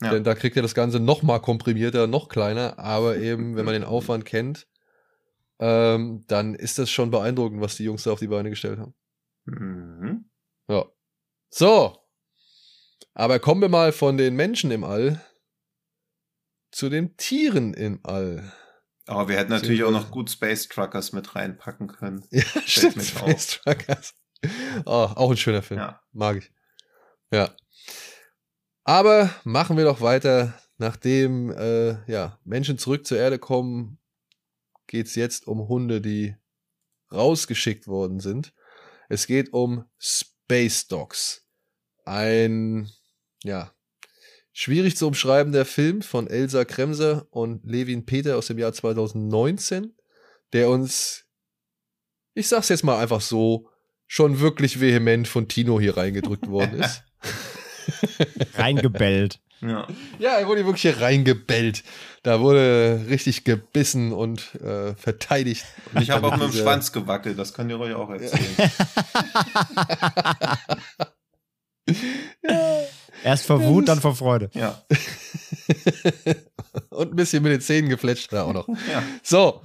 Ja. Denn da kriegt ihr das Ganze noch mal komprimierter, noch kleiner, aber eben, wenn man den Aufwand kennt, ähm, dann ist das schon beeindruckend, was die Jungs da auf die Beine gestellt haben. Mhm. Ja. So. Aber kommen wir mal von den Menschen im All zu den Tieren im All. Aber oh, wir hätten natürlich auch noch gut Space Truckers mit reinpacken können. Ja, stimmt. Space Truckers. Oh, auch ein schöner Film. Ja. Mag ich. Ja. Aber machen wir doch weiter. Nachdem äh, ja, Menschen zurück zur Erde kommen, geht es jetzt um Hunde, die rausgeschickt worden sind. Es geht um Space Dogs. Ein, ja, schwierig zu umschreibender Film von Elsa Kremser und Levin Peter aus dem Jahr 2019, der uns, ich sag's jetzt mal einfach so, schon wirklich vehement von Tino hier reingedrückt worden ist. Reingebellt. Ja. ja, er wurde wirklich hier reingebellt. Da wurde richtig gebissen und äh, verteidigt. Und ich habe auch mit dem Schwanz gewackelt, das könnt ihr euch auch erzählen. ja. Erst vor Wut, dann vor Freude. Ja. und ein bisschen mit den Zähnen gefletscht da auch noch. Ja. So,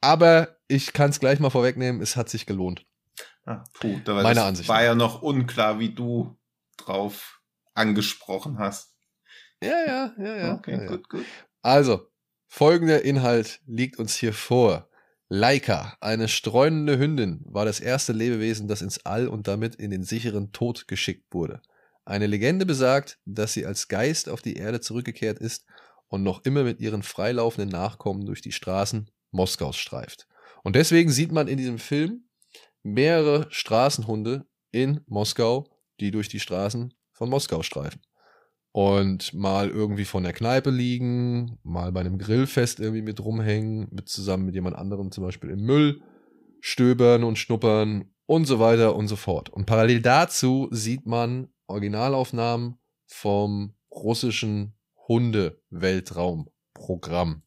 aber ich kann es gleich mal vorwegnehmen, es hat sich gelohnt. Ah, puh, da war Meine Ansicht. War ja noch unklar, wie du drauf angesprochen hast. Ja, ja, ja, ja. Okay, ja, gut, gut. Also, folgender Inhalt liegt uns hier vor. Laika, eine streunende Hündin, war das erste Lebewesen, das ins All und damit in den sicheren Tod geschickt wurde. Eine Legende besagt, dass sie als Geist auf die Erde zurückgekehrt ist und noch immer mit ihren freilaufenden Nachkommen durch die Straßen Moskaus streift. Und deswegen sieht man in diesem Film mehrere Straßenhunde in Moskau, die durch die Straßen von Moskau streifen und mal irgendwie von der Kneipe liegen, mal bei einem Grillfest irgendwie mit rumhängen, mit zusammen mit jemand anderem zum Beispiel im Müll stöbern und schnuppern und so weiter und so fort. Und parallel dazu sieht man Originalaufnahmen vom russischen Hunde-Weltraumprogramm.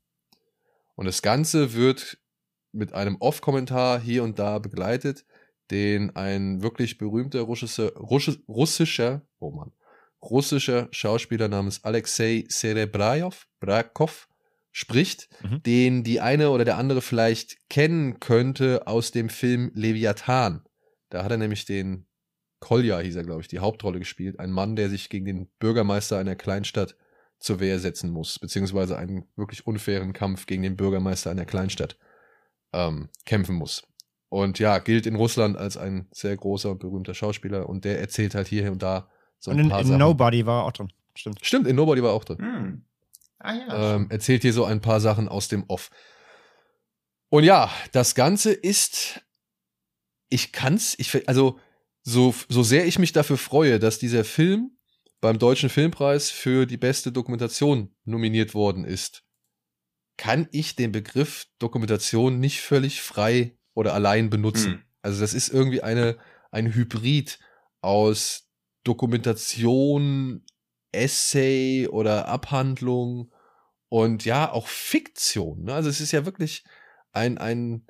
Und das Ganze wird mit einem Off-Kommentar hier und da begleitet, den ein wirklich berühmter russischer, russischer, oh Mann, russischer Schauspieler namens Alexei Serebraev, Brakov, spricht, mhm. den die eine oder der andere vielleicht kennen könnte aus dem Film Leviathan. Da hat er nämlich den Kolja, hieß er, glaube ich, die Hauptrolle gespielt. Ein Mann, der sich gegen den Bürgermeister einer Kleinstadt zur Wehr setzen muss, beziehungsweise einen wirklich unfairen Kampf gegen den Bürgermeister einer Kleinstadt ähm, kämpfen muss. Und ja, gilt in Russland als ein sehr großer und berühmter Schauspieler und der erzählt halt hier und da so und in, in Nobody war er auch drin. Stimmt. Stimmt, in Nobody war er auch drin. Hm. Ah, ja, ähm, erzählt hier so ein paar Sachen aus dem Off. Und ja, das Ganze ist, ich kann's, ich, also, so, so sehr ich mich dafür freue, dass dieser Film beim Deutschen Filmpreis für die beste Dokumentation nominiert worden ist. kann ich den Begriff Dokumentation nicht völlig frei oder allein benutzen. Mhm. Also das ist irgendwie eine, ein Hybrid aus Dokumentation, Essay oder Abhandlung und ja, auch Fiktion. Ne? Also es ist ja wirklich ein, ein,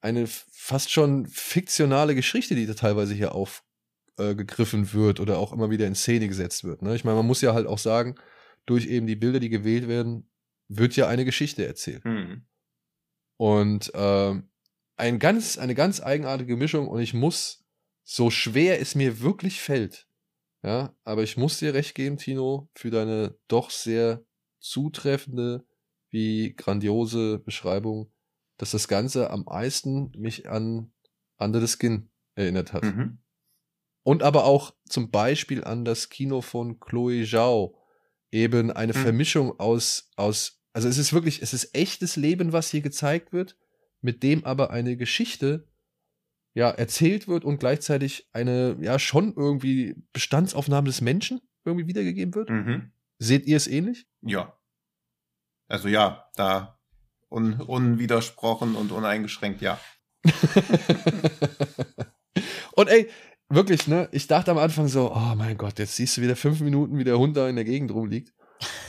eine fast schon fiktionale Geschichte, die da teilweise hier aufgegriffen äh, wird oder auch immer wieder in Szene gesetzt wird. Ne? Ich meine, man muss ja halt auch sagen, durch eben die Bilder, die gewählt werden, wird ja eine Geschichte erzählt. Mhm. Und äh, ein ganz, eine ganz eigenartige Mischung und ich muss, so schwer es mir wirklich fällt, ja, aber ich muss dir recht geben, Tino, für deine doch sehr zutreffende wie grandiose Beschreibung, dass das Ganze am meisten mich an Under the Skin erinnert hat. Mhm. Und aber auch zum Beispiel an das Kino von Chloe Zhao. Eben eine mhm. Vermischung aus, aus, also es ist wirklich, es ist echtes Leben, was hier gezeigt wird, mit dem aber eine Geschichte ja erzählt wird und gleichzeitig eine ja schon irgendwie Bestandsaufnahme des Menschen irgendwie wiedergegeben wird. Mhm. Seht ihr es ähnlich? Ja. Also ja, da un unwidersprochen und uneingeschränkt, ja. und ey, wirklich, ne? Ich dachte am Anfang so, oh mein Gott, jetzt siehst du wieder fünf Minuten, wie der Hund da in der Gegend rumliegt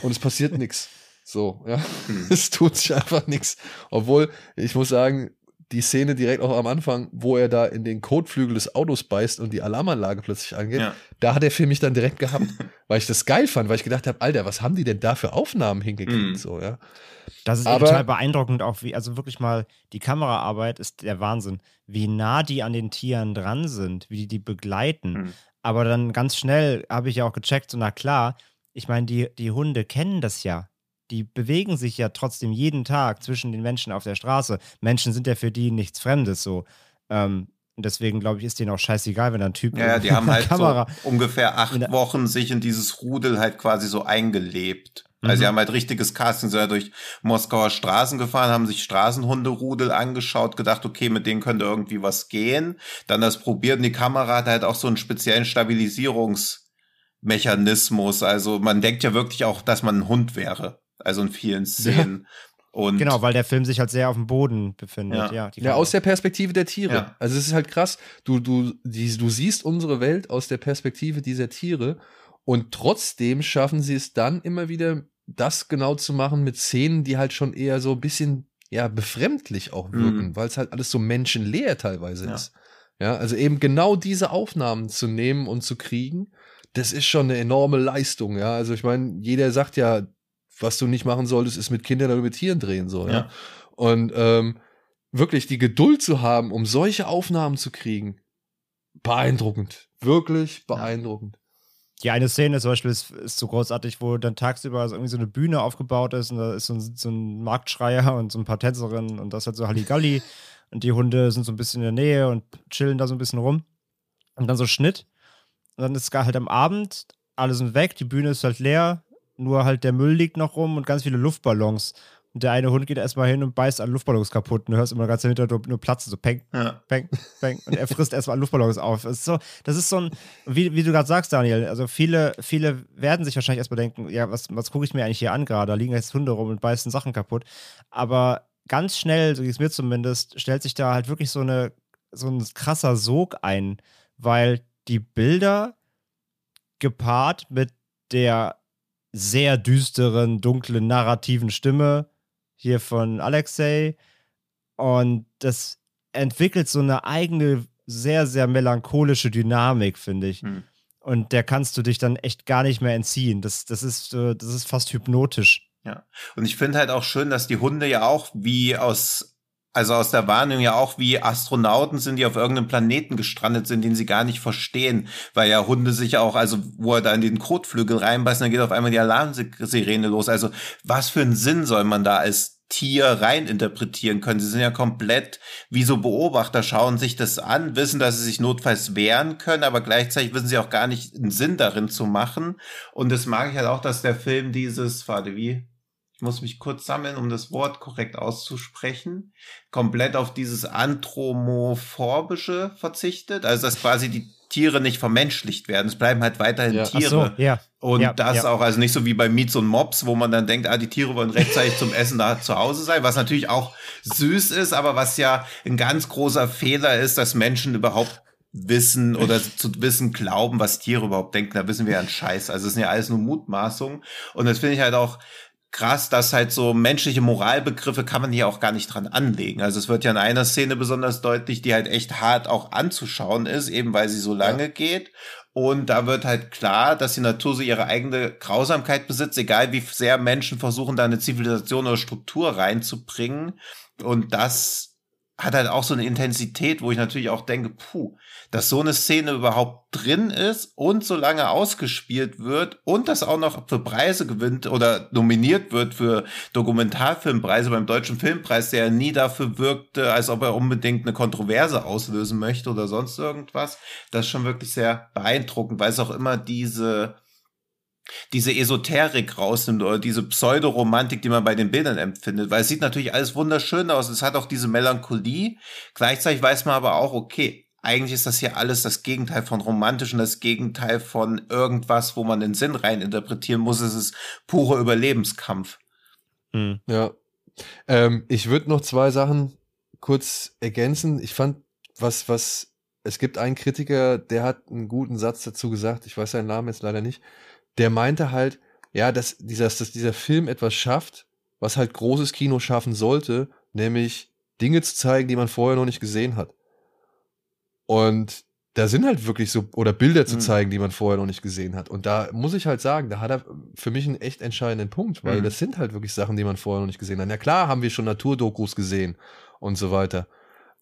und es passiert nichts. So, ja. Hm. Es tut sich einfach nichts. Obwohl, ich muss sagen, die Szene direkt auch am Anfang, wo er da in den Kotflügel des Autos beißt und die Alarmanlage plötzlich angeht, ja. da hat der Film mich dann direkt gehabt, weil ich das geil fand, weil ich gedacht habe, Alter, was haben die denn da für Aufnahmen hingekriegt, mm. so, ja. Das ist Aber, total beeindruckend, auch wie, also wirklich mal, die Kameraarbeit ist der Wahnsinn, wie nah die an den Tieren dran sind, wie die die begleiten. Mm. Aber dann ganz schnell habe ich ja auch gecheckt, so, na klar, ich meine, die, die Hunde kennen das ja die bewegen sich ja trotzdem jeden Tag zwischen den Menschen auf der Straße. Menschen sind ja für die nichts Fremdes so. Ähm, und deswegen, glaube ich, ist denen auch scheißegal, wenn da ein Typ Ja, ja die haben halt Kamera so ungefähr acht Wochen sich in dieses Rudel halt quasi so eingelebt. Also mhm. sie haben halt richtiges Casting, sind ja durch Moskauer Straßen gefahren, haben sich Straßenhunderudel angeschaut, gedacht, okay, mit denen könnte irgendwie was gehen. Dann das probiert und die Kamera hat halt auch so einen speziellen Stabilisierungsmechanismus. Also man denkt ja wirklich auch, dass man ein Hund wäre also in vielen Szenen. Und genau, weil der Film sich halt sehr auf dem Boden befindet. Ja, ja, ja aus der Perspektive der Tiere. Ja. Also es ist halt krass. Du, du, die, du siehst unsere Welt aus der Perspektive dieser Tiere und trotzdem schaffen sie es dann immer wieder, das genau zu machen mit Szenen, die halt schon eher so ein bisschen ja befremdlich auch wirken, mhm. weil es halt alles so menschenleer teilweise ja. ist. Ja, also eben genau diese Aufnahmen zu nehmen und zu kriegen, das ist schon eine enorme Leistung. Ja, also ich meine, jeder sagt ja, was du nicht machen solltest, ist mit Kindern oder mit Tieren drehen, so, ja. ja? Und ähm, wirklich die Geduld zu haben, um solche Aufnahmen zu kriegen, beeindruckend. Wirklich beeindruckend. Die eine Szene zum Beispiel ist, ist so großartig, wo dann tagsüber so irgendwie so eine Bühne aufgebaut ist und da ist so ein, so ein Marktschreier und so ein paar Tänzerinnen und das hat so Halligalli und die Hunde sind so ein bisschen in der Nähe und chillen da so ein bisschen rum. Und dann so Schnitt. Und dann ist es halt am Abend, alle sind weg, die Bühne ist halt leer, nur halt der Müll liegt noch rum und ganz viele Luftballons. Und der eine Hund geht erstmal hin und beißt alle Luftballons kaputt. Und du hörst immer ganz im Hintergrund nur platzen, so peng, ja. peng, peng. Und er frisst erstmal Luftballons auf. Das ist so, das ist so ein, wie, wie du gerade sagst, Daniel, also viele, viele werden sich wahrscheinlich erstmal denken, ja, was, was gucke ich mir eigentlich hier an gerade? Da liegen jetzt Hunde rum und beißen Sachen kaputt. Aber ganz schnell, so geht es mir zumindest, stellt sich da halt wirklich so eine, so ein krasser Sog ein, weil die Bilder gepaart mit der sehr düsteren, dunklen, narrativen Stimme hier von Alexei. Und das entwickelt so eine eigene, sehr, sehr melancholische Dynamik, finde ich. Hm. Und der kannst du dich dann echt gar nicht mehr entziehen. Das, das, ist, das ist fast hypnotisch. Ja. Und ich finde halt auch schön, dass die Hunde ja auch wie aus also aus der Warnung ja auch wie Astronauten sind, die auf irgendeinem Planeten gestrandet sind, den sie gar nicht verstehen, weil ja Hunde sich auch, also wo er da in den Kotflügel reinbeißt, dann geht auf einmal die Alarmsirene los. Also was für einen Sinn soll man da als Tier rein interpretieren können. Sie sind ja komplett wie so Beobachter, schauen sich das an, wissen, dass sie sich notfalls wehren können, aber gleichzeitig wissen sie auch gar nicht einen Sinn darin zu machen. Und das mag ich halt auch, dass der Film dieses, warte, wie muss mich kurz sammeln, um das Wort korrekt auszusprechen, komplett auf dieses Anthromophobische verzichtet. Also dass quasi die Tiere nicht vermenschlicht werden. Es bleiben halt weiterhin Ja. Tiere. So, ja. Und Ja, das auch, also nicht so wie bei Meats und Mops, wo man dann denkt, ah, die Tiere wollen rechtzeitig zum Essen da zu Hause sein, was natürlich auch süß ist, aber was ja ein ganz großer Fehler ist, dass Menschen überhaupt wissen oder zu wissen glauben, was Tiere überhaupt denken. Da wissen wir ja einen Scheiß. Also es sind ja alles nur Mutmaßungen. Und das finde ich halt auch krass, dass halt so menschliche Moralbegriffe kann man hier auch gar nicht dran anlegen. Also es wird ja in einer Szene besonders deutlich, die halt echt hart auch anzuschauen ist, eben weil sie so lange geht. Und da wird halt klar, dass die Natur so ihre eigene Grausamkeit besitzt, egal wie sehr Menschen versuchen, da eine Zivilisation oder Struktur reinzubringen. Und das hat halt auch so eine Intensität, wo ich natürlich auch denke, puh, dass so eine Szene überhaupt drin ist und so lange ausgespielt wird und das auch noch für Preise gewinnt oder nominiert wird für Dokumentarfilmpreise beim Deutschen Filmpreis, der nie dafür wirkte, als ob er unbedingt eine Kontroverse auslösen möchte oder sonst irgendwas. Das ist schon wirklich sehr beeindruckend, weil es auch immer diese diese Esoterik rausnimmt oder diese Pseudoromantik, die man bei den Bildern empfindet, weil es sieht natürlich alles wunderschön aus, es hat auch diese Melancholie, gleichzeitig weiß man aber auch, okay, eigentlich ist das hier alles das Gegenteil von romantisch und das Gegenteil von irgendwas, wo man den Sinn rein interpretieren muss, es ist purer Überlebenskampf. Hm. Ja. Ähm, ich würde noch zwei Sachen kurz ergänzen. Ich fand, was, was, es gibt einen Kritiker, der hat einen guten Satz dazu gesagt, ich weiß seinen Namen jetzt leider nicht, der meinte halt, ja, dass dieser, dass dieser Film etwas schafft, was halt großes Kino schaffen sollte, nämlich Dinge zu zeigen, die man vorher noch nicht gesehen hat. Und da sind halt wirklich so, oder Bilder zu Mhm. zeigen, die man vorher noch nicht gesehen hat. Und da muss ich halt sagen, da hat er für mich einen echt entscheidenden Punkt, weil Mhm. das sind halt wirklich Sachen, die man vorher noch nicht gesehen hat. Na klar haben wir schon Naturdokus gesehen und so weiter.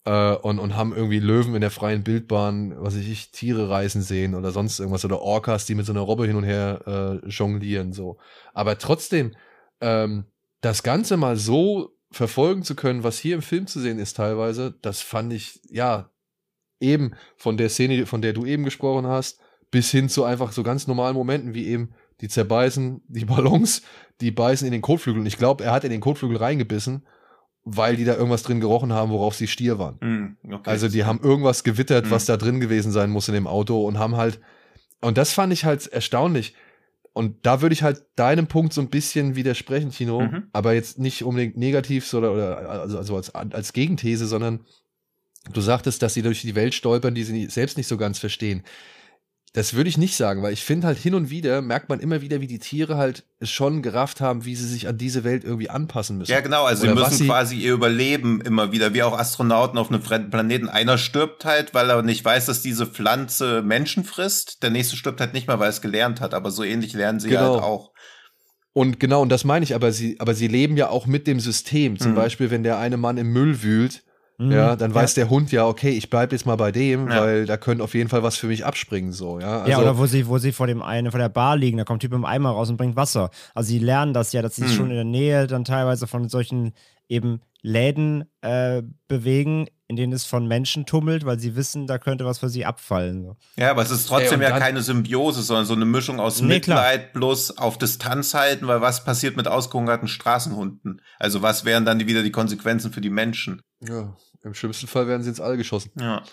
Äh, und, und haben irgendwie Löwen in der freien Bildbahn, was weiß ich, Tiere reißen sehen oder sonst irgendwas oder Orcas, die mit so einer Robbe hin und her äh, jonglieren, so. Aber trotzdem, ähm, das Ganze mal so verfolgen zu können, was hier im Film zu sehen ist teilweise, das fand ich, ja, eben von der Szene, von der du eben gesprochen hast, bis hin zu einfach so ganz normalen Momenten, wie eben die zerbeißen die Ballons, die beißen in den Kotflügel. Und ich glaube, er hat in den Kotflügel reingebissen, weil die da irgendwas drin gerochen haben, worauf sie Stier waren. Mhm, okay. Also die haben irgendwas gewittert, Mhm. was da drin gewesen sein muss in dem Auto und haben halt, und das fand ich halt erstaunlich. Und da würde ich halt deinem Punkt so ein bisschen widersprechen, Tino, Mhm. aber jetzt nicht unbedingt negativ oder, oder also, also als, als Gegenthese, sondern du sagtest, dass sie durch die Welt stolpern, die sie selbst nicht so ganz verstehen. Das würde ich nicht sagen, weil ich finde halt hin und wieder merkt man immer wieder, wie die Tiere halt schon gerafft haben, wie sie sich an diese Welt irgendwie anpassen müssen. Ja, genau, also sie Oder was müssen sie- quasi ihr Überleben immer wieder, wie auch Astronauten auf einem fremden Planeten. Einer stirbt halt, weil er nicht weiß, dass diese Pflanze Menschen frisst. Der nächste stirbt halt nicht mal, weil er es gelernt hat. Aber so ähnlich lernen sie Genau. halt auch. Und genau, und das meine ich, aber sie, aber sie leben ja auch mit dem System. Zum Mhm. Beispiel, wenn der eine Mann im Müll wühlt, Mhm. ja, dann weiß der Hund ja, okay, ich bleib jetzt mal bei dem, Ja. weil da könnte auf jeden Fall was für mich abspringen, so, ja. Also, ja, oder wo sie, wo sie vor dem einen, vor der Bar liegen, da kommt ein Typ im Eimer raus und bringt Wasser. Also sie lernen das ja, dass sie sich Hm. schon in der Nähe dann teilweise von solchen eben Läden äh, bewegen, in denen es von Menschen tummelt, weil sie wissen, da könnte was für sie abfallen. So. Ja, aber es ist Ey, trotzdem und ja keine Symbiose, sondern so eine Mischung aus Nee, klar. Mitleid plus auf Distanz halten, weil was passiert mit ausgehungerten Straßenhunden? Also was wären dann die, wieder die Konsequenzen für die Menschen? ja, im schlimmsten Fall werden sie ins All geschossen. Ja.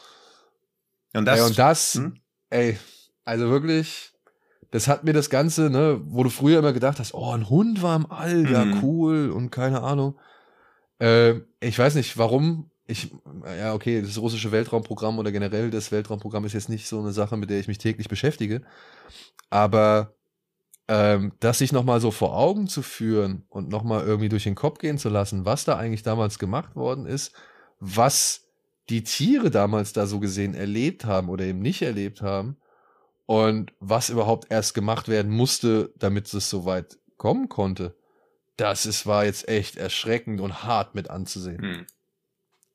Und das, ey, und das, Hm? ey, also wirklich, das hat mir das Ganze, ne, wo du früher immer gedacht hast, oh, ein Hund war im All, ja, Mhm. cool und keine Ahnung. Äh, ich weiß nicht, warum. Ich, ja, okay, das russische Weltraumprogramm oder generell das Weltraumprogramm ist jetzt nicht so eine Sache, mit der ich mich täglich beschäftige. Aber ähm, das sich nochmal so vor Augen zu führen und nochmal irgendwie durch den Kopf gehen zu lassen, was da eigentlich damals gemacht worden ist, was die Tiere damals da so gesehen erlebt haben oder eben nicht erlebt haben und was überhaupt erst gemacht werden musste, damit es so weit kommen konnte. Das ist, war jetzt echt erschreckend und hart mit anzusehen. Hm.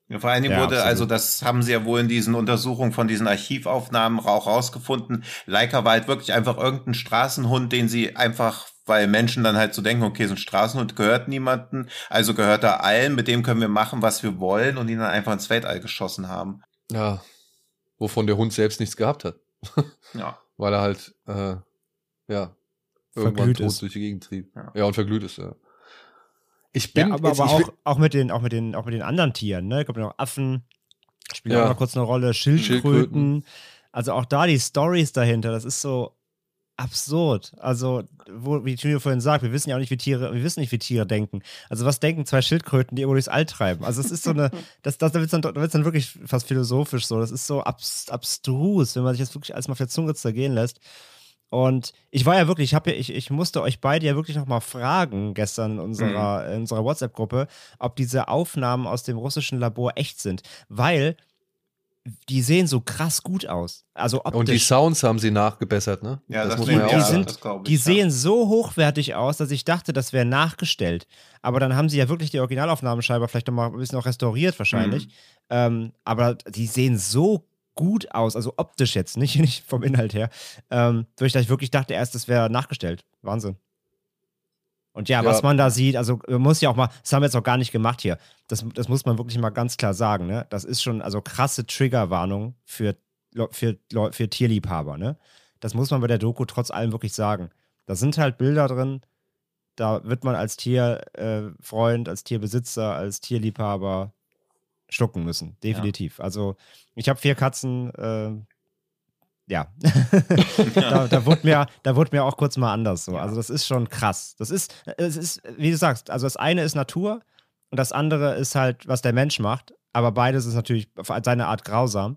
Ja, vor allen Dingen Ja, wurde, absolut. also das haben sie ja wohl in diesen Untersuchungen von diesen Archivaufnahmen auch rausgefunden. Leica war halt wirklich einfach irgendein Straßenhund, den sie einfach, weil Menschen dann halt so denken, okay, so ein Straßenhund gehört niemanden, also gehört er allen, mit dem können wir machen, was wir wollen und ihn dann einfach ins Weltall geschossen haben. Ja. Wovon der Hund selbst nichts gehabt hat. Ja. Weil er halt, äh, ja, irgendwann Verglüht tot ist. durch die Gegend trieb. Ja. Ja, und verglüht ist, ja. Ich bin Ja, aber, jetzt, aber auch, auch, mit den, auch, mit den, auch mit den anderen Tieren, ne? Kommt noch Affen, spielen Ja. auch noch kurz eine Rolle, Schildkröten. Schildkröten. Also auch da die Stories dahinter, das ist so absurd. Also, wo, wie Tino vorhin sagt, wir wissen ja auch nicht, wie Tiere, wir wissen nicht, wie Tiere denken. Also, was denken zwei Schildkröten, die irgendwo durchs All treiben? Also, es ist so eine, das, das, da wird es dann, dann wirklich fast philosophisch so. Das ist so abs, abstrus, wenn man sich das wirklich alles mal auf der Zunge zergehen lässt. Und ich war ja wirklich, ich, ja, ich, ich musste euch beide ja wirklich nochmal fragen gestern in unserer, mhm. in unserer WhatsApp-Gruppe, ob diese Aufnahmen aus dem russischen Labor echt sind. Weil die sehen so krass gut aus. Also optisch. Und die Sounds haben sie nachgebessert, ne? Ja, das, das muss man ja die, auch sind, ich, die sehen so hochwertig aus, dass ich dachte, das wäre nachgestellt. Aber dann haben sie ja wirklich die Originalaufnahmenscheibe vielleicht noch mal ein bisschen auch restauriert wahrscheinlich. Mhm. Ähm, aber die sehen so gut aus, also optisch jetzt, nicht, nicht vom Inhalt her, ähm, dass ich wirklich dachte erst, das wäre nachgestellt. Wahnsinn. Und ja, ja, was man da sieht, also man muss ja auch mal, das haben wir jetzt auch gar nicht gemacht hier. Das, das muss man wirklich mal ganz klar sagen, ne? Das ist schon, also krasse Triggerwarnung für, für, für Tierliebhaber, ne? Das muss man bei der Doku trotz allem wirklich sagen. Da sind halt Bilder drin, da wird man als Tierfreund, äh, als Tierbesitzer, als Tierliebhaber schlucken müssen. Definitiv. Ja. Also, ich habe vier Katzen, äh, ja, da, da, wurde mir, da wurde mir auch kurz mal anders so. Also das ist schon krass. Das ist, es ist, wie du sagst, also das eine ist Natur und das andere ist halt, was der Mensch macht. Aber beides ist natürlich auf seine Art grausam.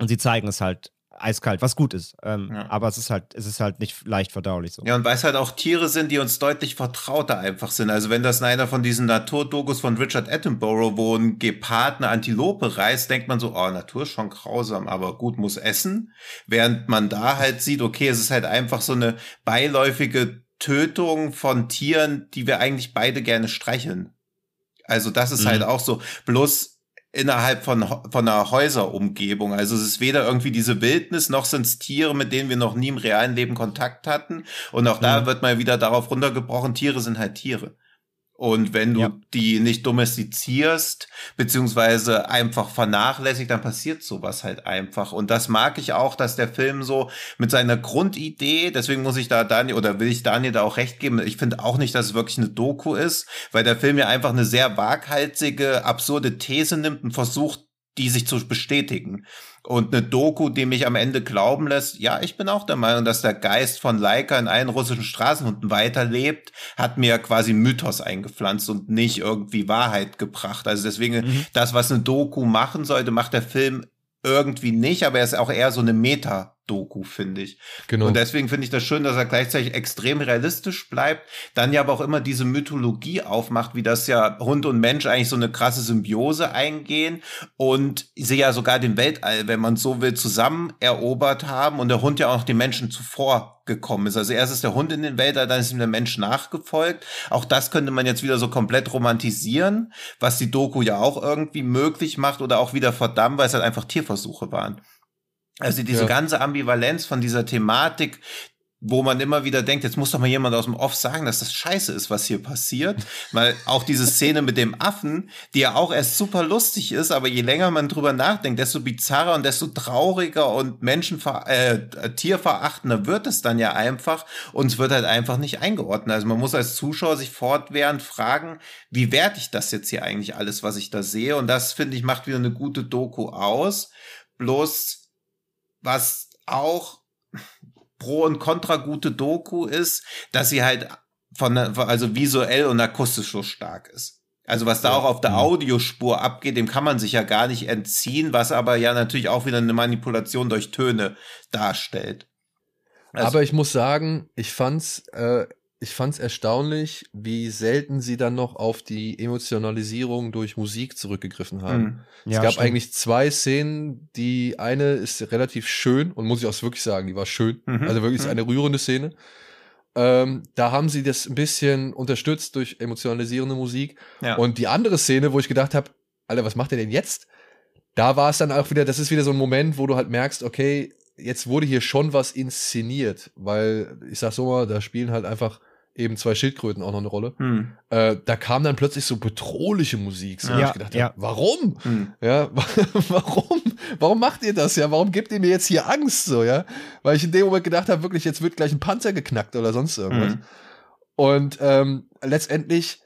Und sie zeigen es halt eiskalt, was gut ist. Ähm, ja. Aber es ist halt, es ist halt nicht leicht verdaulich so. Ja, und weil es halt auch Tiere sind, die uns deutlich vertrauter einfach sind. Also wenn das in einer von diesen Naturdokus von Richard Attenborough, wo ein Gepard eine Antilope reißt, denkt man so, oh, Natur ist schon grausam, aber gut, muss essen. Während man da halt sieht, okay, es ist halt einfach so eine beiläufige Tötung von Tieren, die wir eigentlich beide gerne streicheln. Also das ist halt mhm. halt auch so. Bloß innerhalb von, von einer Häuserumgebung. Also es ist weder irgendwie diese Wildnis, noch sind es Tiere, mit denen wir noch nie im realen Leben Kontakt hatten. Und auch da mhm. wird mal wieder darauf runtergebrochen, Tiere sind halt Tiere. Und wenn du ja. die nicht domestizierst, beziehungsweise einfach vernachlässigt, dann passiert sowas halt einfach. Und das mag ich auch, dass der Film so mit seiner Grundidee, deswegen muss ich da Daniel, oder will ich Daniel da auch recht geben, ich finde auch nicht, dass es wirklich eine Doku ist, weil der Film ja einfach eine sehr waghalsige, absurde These nimmt und versucht, die sich zu bestätigen. Und eine Doku, die mich am Ende glauben lässt, ja, ich bin auch der Meinung, dass der Geist von Leica in allen russischen Straßenhunden weiterlebt, hat mir quasi Mythos eingepflanzt und nicht irgendwie Wahrheit gebracht. Also deswegen, mhm. das, was eine Doku machen sollte, macht der Film irgendwie nicht, aber er ist auch eher so eine Meta- Doku, finde ich. Genau. Und deswegen finde ich das schön, dass er gleichzeitig extrem realistisch bleibt, dann ja aber auch immer diese Mythologie aufmacht, wie das ja Hund und Mensch eigentlich so eine krasse Symbiose eingehen und sie ja sogar den Weltall, wenn man so will, zusammen erobert haben und der Hund ja auch noch den Menschen zuvor gekommen ist. Also erst ist der Hund in den Weltall, dann ist ihm der Mensch nachgefolgt. Auch das könnte man jetzt wieder so komplett romantisieren, was die Doku ja auch irgendwie möglich macht oder auch wieder verdammt, weil es halt einfach Tierversuche waren. Also diese ja. ganze Ambivalenz von dieser Thematik, wo man immer wieder denkt, jetzt muss doch mal jemand aus dem Off sagen, dass das scheiße ist, was hier passiert. Weil auch diese Szene mit dem Affen, die ja auch erst super lustig ist, aber je länger man drüber nachdenkt, desto bizarrer und desto trauriger und menschenver äh, tierverachtender wird es dann ja einfach und es wird halt einfach nicht eingeordnet. Also man muss als Zuschauer sich fortwährend fragen, wie werte ich das jetzt hier eigentlich alles, was ich da sehe? Und das, finde ich, macht wieder eine gute Doku aus. Bloß was auch pro und contra gute Doku ist, dass sie halt von, also visuell und akustisch so stark ist. Also was da auch auf der mhm. Audiospur abgeht, dem kann man sich ja gar nicht entziehen, was aber ja natürlich auch wieder eine Manipulation durch Töne darstellt. Also aber ich muss sagen, ich fand's äh, ich fand es erstaunlich, wie selten sie dann noch auf die Emotionalisierung durch Musik zurückgegriffen haben. Mhm. Ja, es gab stimmt. eigentlich zwei Szenen. Die eine ist relativ schön und muss ich auch wirklich sagen, die war schön. Mhm. Also wirklich mhm. eine rührende Szene. Ähm, da haben sie das ein bisschen unterstützt durch emotionalisierende Musik. Ja. Und die andere Szene, wo ich gedacht habe, Alter, was macht ihr denn jetzt? Da war es dann auch wieder, das ist wieder so ein Moment, wo du halt merkst, okay, jetzt wurde hier schon was inszeniert, weil ich sag so mal, da spielen halt einfach eben zwei Schildkröten auch noch eine Rolle. Hm. Äh, da kam dann plötzlich so bedrohliche Musik. So, ja, ich gedacht, ja. warum? Hm. Ja, warum? Warum macht ihr das ja? Warum gebt ihr mir jetzt hier Angst so, ja? Weil ich in dem Moment gedacht habe, wirklich, jetzt wird gleich ein Panzer geknackt oder sonst irgendwas. Hm. Und ähm, letztendlich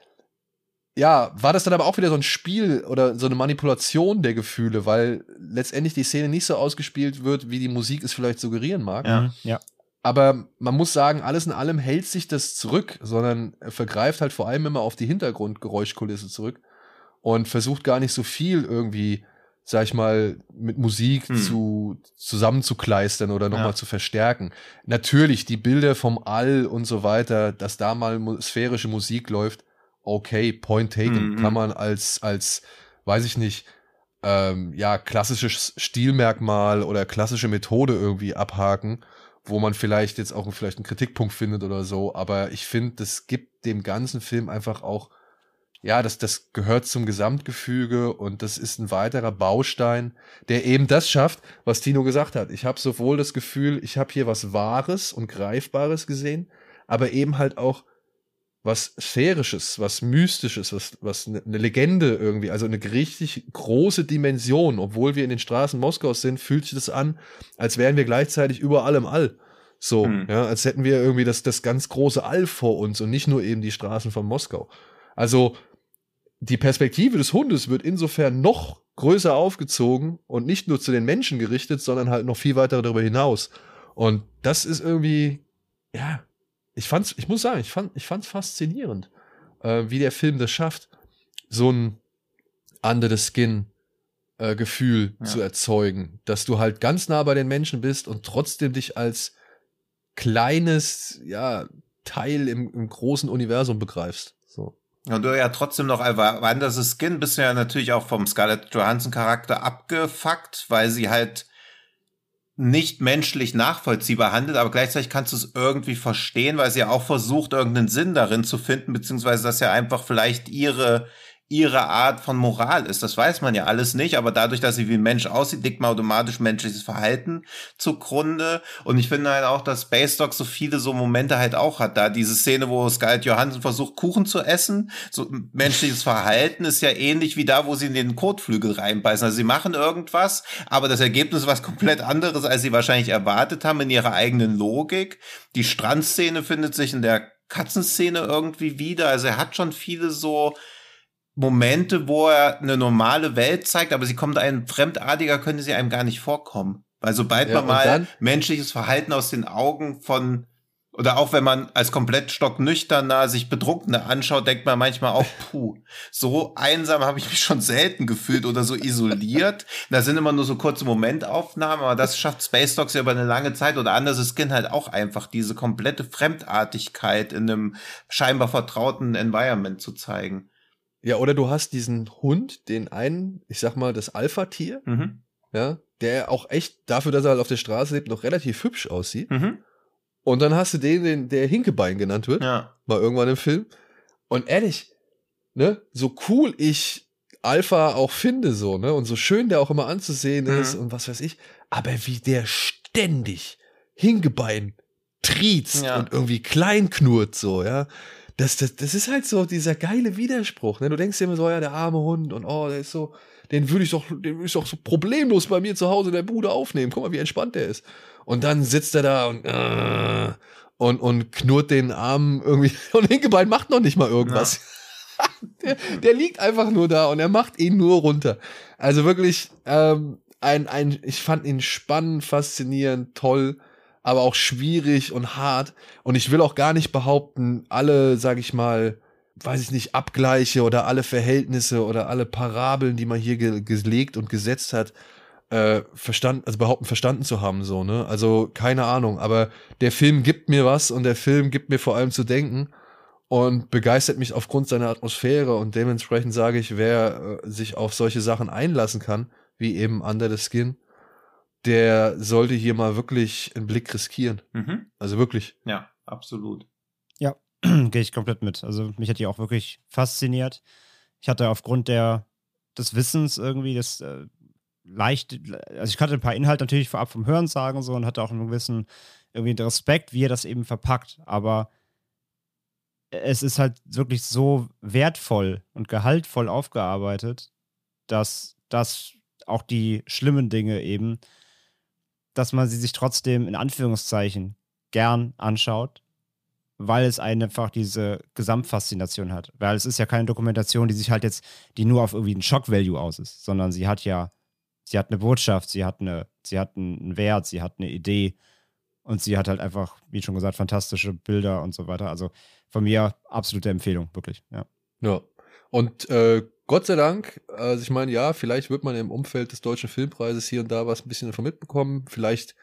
ja, war das dann aber auch wieder so ein Spiel oder so eine Manipulation der Gefühle, weil letztendlich die Szene nicht so ausgespielt wird, wie die Musik es vielleicht suggerieren mag. Ja. ja. Aber man muss sagen, alles in allem hält sich das zurück, sondern vergreift halt vor allem immer auf die Hintergrundgeräuschkulisse zurück und versucht gar nicht so viel irgendwie, sag ich mal, mit Musik hm. zu, zusammenzukleistern oder nochmal ja. zu verstärken. Natürlich, die Bilder vom All und so weiter, dass da mal sphärische Musik läuft, okay, point taken, mhm. kann man als, als, weiß ich nicht, ähm, ja, klassisches Stilmerkmal oder klassische Methode irgendwie abhaken wo man vielleicht jetzt auch vielleicht einen Kritikpunkt findet oder so, aber ich finde, das gibt dem ganzen Film einfach auch, ja, das, das gehört zum Gesamtgefüge und das ist ein weiterer Baustein, der eben das schafft, was Tino gesagt hat. Ich habe sowohl das Gefühl, ich habe hier was Wahres und Greifbares gesehen, aber eben halt auch was Sphärisches, was Mystisches, was, was eine ne Legende irgendwie, also eine richtig große Dimension. Obwohl wir in den Straßen Moskaus sind, fühlt sich das an, als wären wir gleichzeitig überall im All. So, mhm. ja, als hätten wir irgendwie das, das ganz große All vor uns und nicht nur eben die Straßen von Moskau. Also, die Perspektive des Hundes wird insofern noch größer aufgezogen und nicht nur zu den Menschen gerichtet, sondern halt noch viel weiter darüber hinaus. Und das ist irgendwie, ja, ich fand's, ich muss sagen, ich fand, ich fand's faszinierend, äh, wie der Film das schafft, so ein under the skin äh, Gefühl ja. zu erzeugen, dass du halt ganz nah bei den Menschen bist und trotzdem dich als kleines, ja, Teil im, im großen Universum begreifst. So. Und du ja trotzdem noch Under the Skin bist du ja natürlich auch vom Scarlett Johansson Charakter abgefuckt, weil sie halt nicht menschlich nachvollziehbar handelt, aber gleichzeitig kannst du es irgendwie verstehen, weil sie ja auch versucht, irgendeinen Sinn darin zu finden, beziehungsweise dass ja einfach vielleicht ihre ihre Art von Moral ist. Das weiß man ja alles nicht, aber dadurch, dass sie wie ein Mensch aussieht, liegt man automatisch menschliches Verhalten zugrunde. Und ich finde halt auch, dass Space Dog so viele so Momente halt auch hat. Da diese Szene, wo Scarlett Johansson versucht, Kuchen zu essen. So menschliches Verhalten ist ja ähnlich wie da, wo sie in den Kotflügel reinbeißen. Also sie machen irgendwas, aber das Ergebnis ist was komplett anderes, als sie wahrscheinlich erwartet haben in ihrer eigenen Logik. Die Strandszene findet sich in der Katzenszene irgendwie wieder. Also er hat schon viele so Momente, wo er eine normale Welt zeigt, aber sie kommt einem fremdartiger, könnte sie einem gar nicht vorkommen. Weil sobald ja, man mal menschliches Verhalten aus den Augen von oder auch wenn man als komplett stocknüchterner sich Bedruckende anschaut, denkt man manchmal auch, puh, so einsam habe ich mich schon selten gefühlt oder so isoliert. Da sind immer nur so kurze Momentaufnahmen, aber das schafft Space Dogs ja über eine lange Zeit oder anders Skin halt auch einfach diese komplette Fremdartigkeit in einem scheinbar vertrauten Environment zu zeigen. Ja, oder du hast diesen Hund, den einen, ich sag mal, das Alpha-Tier, mhm. ja, der auch echt dafür, dass er halt auf der Straße lebt, noch relativ hübsch aussieht. Mhm. Und dann hast du den, den der Hinkebein genannt wird, ja. mal irgendwann im Film. Und ehrlich, ne, so cool ich Alpha auch finde, so, ne, und so schön der auch immer anzusehen mhm. ist und was weiß ich, aber wie der ständig Hinkebein triezt ja. und irgendwie klein knurrt, so, ja das, das, das ist halt so dieser geile Widerspruch. Ne? Du denkst dir immer so, ja, der arme Hund und oh, der ist so, den würde ich doch, den würde ich doch so problemlos bei mir zu Hause in der Bude aufnehmen. Guck mal, wie entspannt der ist. Und dann sitzt er da und, äh, und, und knurrt den Arm irgendwie. Und Hinkebein macht noch nicht mal irgendwas. Ja. der, der liegt einfach nur da und er macht ihn nur runter. Also wirklich, ähm, ein, ein, ich fand ihn spannend, faszinierend, toll aber auch schwierig und hart. Und ich will auch gar nicht behaupten, alle, sag ich mal, weiß ich nicht, Abgleiche oder alle Verhältnisse oder alle Parabeln, die man hier ge gelegt und gesetzt hat, äh, verstanden, also behaupten verstanden zu haben, so, ne? Also, keine Ahnung, aber der Film gibt mir was und der Film gibt mir vor allem zu denken und begeistert mich aufgrund seiner Atmosphäre und dementsprechend sage ich, wer äh, sich auf solche Sachen einlassen kann, wie eben Under the Skin, der sollte hier mal wirklich einen Blick riskieren. Mhm. Also wirklich. Ja, absolut. Ja, gehe ich komplett mit. Also mich hat die auch wirklich fasziniert. Ich hatte aufgrund der, des Wissens irgendwie, das äh, leicht, also ich hatte ein paar Inhalte natürlich vorab vom Hören sagen so und hatte auch einen gewissen irgendwie Respekt, wie er das eben verpackt. Aber es ist halt wirklich so wertvoll und gehaltvoll aufgearbeitet, dass das auch die schlimmen Dinge eben dass man sie sich trotzdem in Anführungszeichen gern anschaut. weil es einfach diese Gesamtfaszination hat. Weil es ist ja keine Dokumentation, die sich halt jetzt, die nur auf irgendwie einen Shock-Value aus ist, sondern sie hat ja, sie hat eine Botschaft, sie hat eine, sie hat einen Wert, sie hat eine Idee und sie hat halt einfach, wie schon gesagt, fantastische Bilder und so weiter. Also von mir absolute Empfehlung, wirklich, ja. Ja. Und äh, Gott sei Dank, also ich meine, ja, vielleicht wird man im Umfeld des Deutschen Filmpreises hier und da was ein bisschen davon mitbekommen. Vielleicht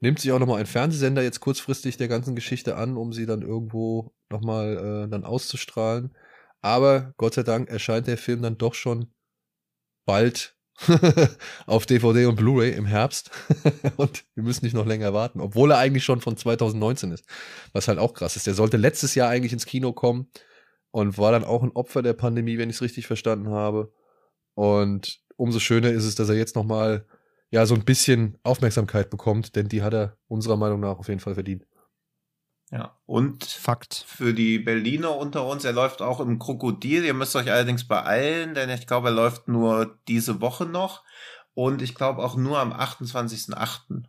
nimmt sich auch nochmal ein Fernsehsender jetzt kurzfristig der ganzen Geschichte an, um sie dann irgendwo nochmal äh, dann auszustrahlen. Aber Gott sei Dank erscheint der Film dann doch schon bald auf DVD und Blu-ray im Herbst. und wir müssen nicht noch länger warten, obwohl er eigentlich schon von 2019 ist. Was halt auch krass ist. Der sollte letztes Jahr eigentlich ins Kino kommen und war dann auch ein Opfer der Pandemie, wenn ich es richtig verstanden habe. Und umso schöner ist es, dass er jetzt nochmal ja so ein bisschen Aufmerksamkeit bekommt, denn die hat er unserer Meinung nach auf jeden Fall verdient. Ja, und Fakt. Für die Berliner unter uns, er läuft auch im Krokodil. Ihr müsst euch allerdings beeilen, denn ich glaube, er läuft nur diese Woche noch. Und ich glaube auch nur am 28.08.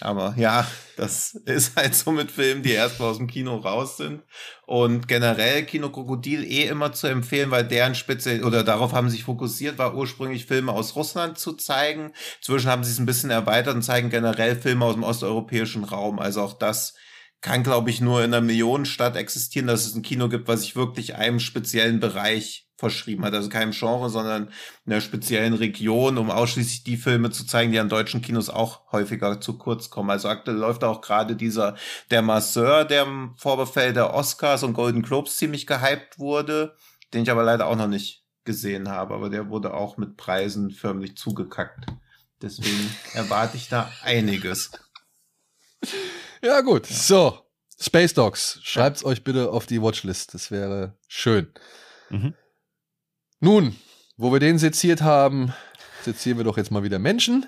Aber ja, das ist halt so mit Filmen, die erstmal aus dem Kino raus sind. Und generell Kino Krokodil eh immer zu empfehlen, weil deren speziell oder darauf haben sich fokussiert, war ursprünglich Filme aus Russland zu zeigen. Zwischen haben sie es ein bisschen erweitert und zeigen generell Filme aus dem osteuropäischen Raum. Also auch das kann, glaube ich, nur in einer Millionenstadt existieren, dass es ein Kino gibt, was sich wirklich einem speziellen Bereich verschrieben hat. Also keinem Genre, sondern in einer speziellen Region, um ausschließlich die Filme zu zeigen, die an deutschen Kinos auch häufiger zu kurz kommen. Also aktuell läuft auch gerade dieser Der Masseur, der im Vorbefeld der Oscars und Golden Globes ziemlich gehypt wurde, den ich aber leider auch noch nicht gesehen habe, aber der wurde auch mit Preisen förmlich zugekackt. Deswegen erwarte ich da einiges. Ja, gut. Ja. So. Space Dogs. Schreibt's ja. euch bitte auf die Watchlist. Das wäre schön. Mhm. Nun, wo wir den seziert haben, sezieren wir doch jetzt mal wieder Menschen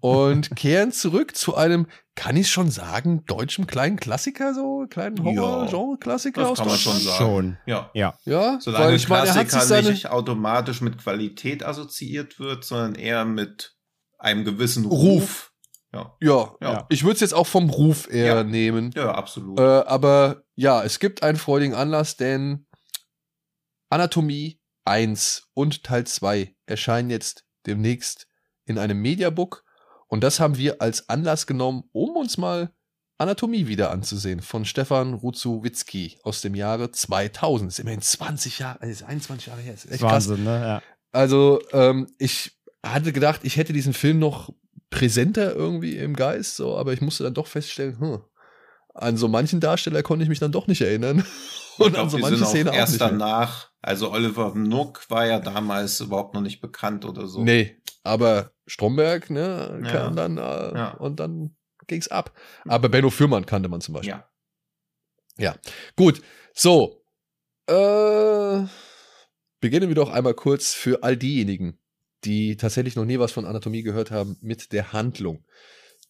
und kehren zurück zu einem, kann ich schon sagen, deutschen kleinen Klassiker, so kleinen Horror-Genre-Klassiker ja, aus kann man schon sagen. Schon. Ja. Ja. ja Solange weil ich meine, Klassiker seine... nicht automatisch mit Qualität assoziiert wird, sondern eher mit einem gewissen Ruf. Ruf. Ja. ja. Ja, Ich würde es jetzt auch vom Ruf eher ja. nehmen. Ja, absolut. Äh, aber ja, es gibt einen freudigen Anlass, denn Anatomie 1 und Teil 2 erscheinen jetzt demnächst in einem Mediabook. Und das haben wir als Anlass genommen, um uns mal Anatomie wieder anzusehen von Stefan Ruzowitzki aus dem Jahre 2000. Das ist immerhin 20 Jahre, also 21 Jahre her. Ist echt Wahnsinn, krass. ne? Ja. Also, ähm, ich hatte gedacht, ich hätte diesen Film noch präsenter irgendwie im Geist, so, aber ich musste dann doch feststellen, hm, an so manchen Darsteller konnte ich mich dann doch nicht erinnern. Und glaub, an so manche Szenen auch erst nicht danach. Also Oliver Nook war ja damals überhaupt noch nicht bekannt oder so. Nee, aber Stromberg, ne, ja. kam dann äh, ja. und dann ging's ab. Aber Benno Fürmann kannte man zum Beispiel. Ja. Ja. Gut. So. Äh, beginnen wir doch einmal kurz für all diejenigen, die tatsächlich noch nie was von Anatomie gehört haben, mit der Handlung.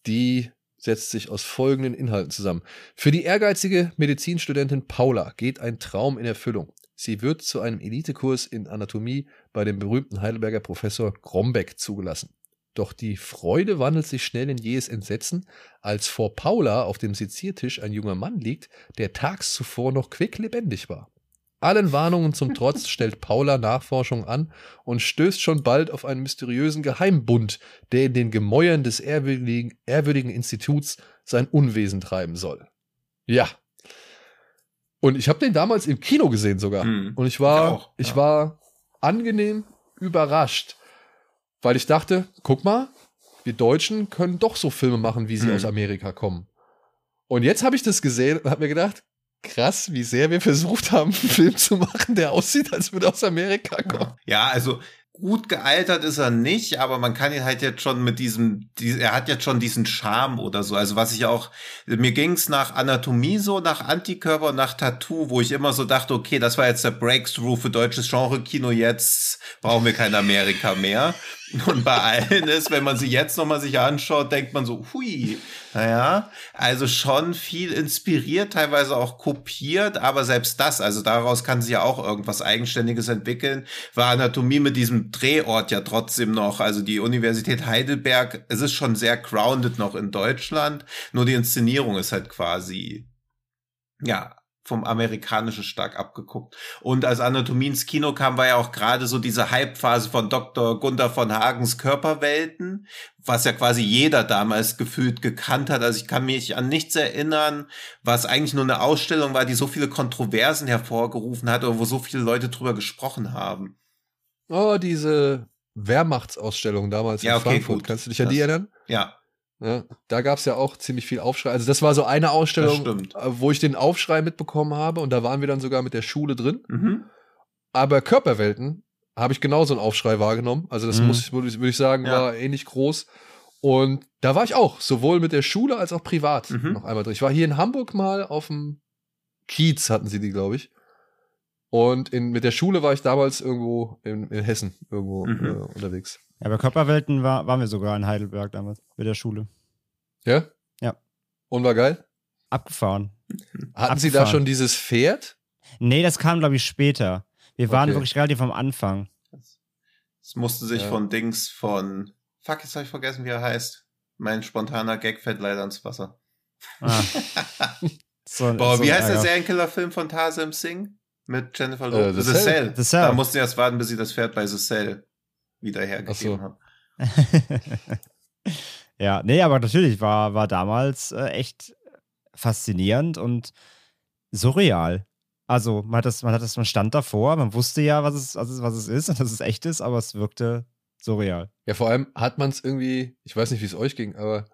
Die setzt sich aus folgenden Inhalten zusammen. Für die ehrgeizige Medizinstudentin Paula geht ein Traum in Erfüllung. Sie wird zu einem Elitekurs in Anatomie bei dem berühmten Heidelberger Professor Grombeck zugelassen. Doch die Freude wandelt sich schnell in jähes Entsetzen, als vor Paula auf dem Seziertisch ein junger Mann liegt, der tags zuvor noch quicklebendig war. Allen Warnungen zum Trotz stellt Paula Nachforschung an und stößt schon bald auf einen mysteriösen Geheimbund, der in den Gemäuern des ehrwürdigen, ehrwürdigen Instituts sein Unwesen treiben soll. Ja. Und ich habe den damals im Kino gesehen sogar. Hm, und ich war, ich, auch, ja. ich war angenehm überrascht, weil ich dachte, guck mal, wir Deutschen können doch so Filme machen, wie sie hm. aus Amerika kommen. Und jetzt habe ich das gesehen und habe mir gedacht, krass, wie sehr wir versucht haben, einen Film zu machen, der aussieht, als würde aus Amerika kommen. Ja, also gut gealtert ist er nicht, aber man kann ihn halt jetzt schon mit diesem, er hat jetzt schon diesen Charme oder so. Also was ich auch, mir ging's nach Anatomie so, nach Antikörper nach Tattoo, wo ich immer so dachte, okay, das war jetzt der Breakthrough für deutsches Genre-Kino, jetzt brauchen wir kein Amerika mehr. Und bei allen ist, wenn man sie jetzt nochmal sich anschaut, denkt man so, hui, naja, also schon viel inspiriert, teilweise auch kopiert, aber selbst das, also daraus kann sich ja auch irgendwas Eigenständiges entwickeln, war Anatomie mit diesem Drehort ja trotzdem noch, also die Universität Heidelberg, es ist schon sehr grounded noch in Deutschland, nur die Inszenierung ist halt quasi ja, vom Amerikanischen stark abgeguckt. Und als Anatomie ins Kino kam, war ja auch gerade so diese Hype-Phase von Dr. Gunther von Hagens Körperwelten, was ja quasi jeder damals gefühlt gekannt hat. Also ich kann mich an nichts erinnern, was eigentlich nur eine Ausstellung war, die so viele Kontroversen hervorgerufen hat oder wo so viele Leute drüber gesprochen haben. Oh, diese Wehrmachtsausstellung damals ja, in okay, Frankfurt. Gut. Kannst du dich an die erinnern? Ja. Ja, da gab es ja auch ziemlich viel Aufschrei. Also das war so eine Ausstellung, äh, wo ich den Aufschrei mitbekommen habe und da waren wir dann sogar mit der Schule drin. Mhm. Aber Körperwelten habe ich genauso einen Aufschrei wahrgenommen. Also das Mhm. muss ich, würde ich, sagen, Ja. war ähnlich groß. Und da war ich auch, sowohl mit der Schule als auch privat Mhm. noch einmal drin. Ich war hier in Hamburg mal auf dem Kiez, hatten sie die, glaube ich. Und in, mit der Schule war ich damals irgendwo in, in Hessen irgendwo Mhm. äh, unterwegs. Ja, bei Körperwelten war, waren wir sogar in Heidelberg damals mit der Schule. Ja? Ja. Und war geil? Abgefahren. Hatten Sie da Abgefahren. schon dieses Pferd? Nee, das kam, glaube ich, später. Wir waren Okay. wirklich relativ am Anfang. Es musste sich Ja. von Dings von, fuck, jetzt habe ich vergessen, wie er heißt. Mein spontaner Gag fällt leider ins Wasser. Ah. so, Boah, so wie heißt der. Serienkiller-Film von Tarzan Singh? Mit Jennifer Äh, Lopez? The The, Cell. Cell. The Cell. Da mussten sie erst warten, bis sie das Pferd bei The Cell wieder hergegeben haben. ja, nee, aber natürlich war, war damals äh, echt faszinierend und surreal. Also, man hat, das, man hat das, man stand davor, man wusste ja, was es, was es, was es ist und dass es echt ist, aber es wirkte surreal. Ja, vor allem hat man es irgendwie, ich weiß nicht, wie es euch ging, aber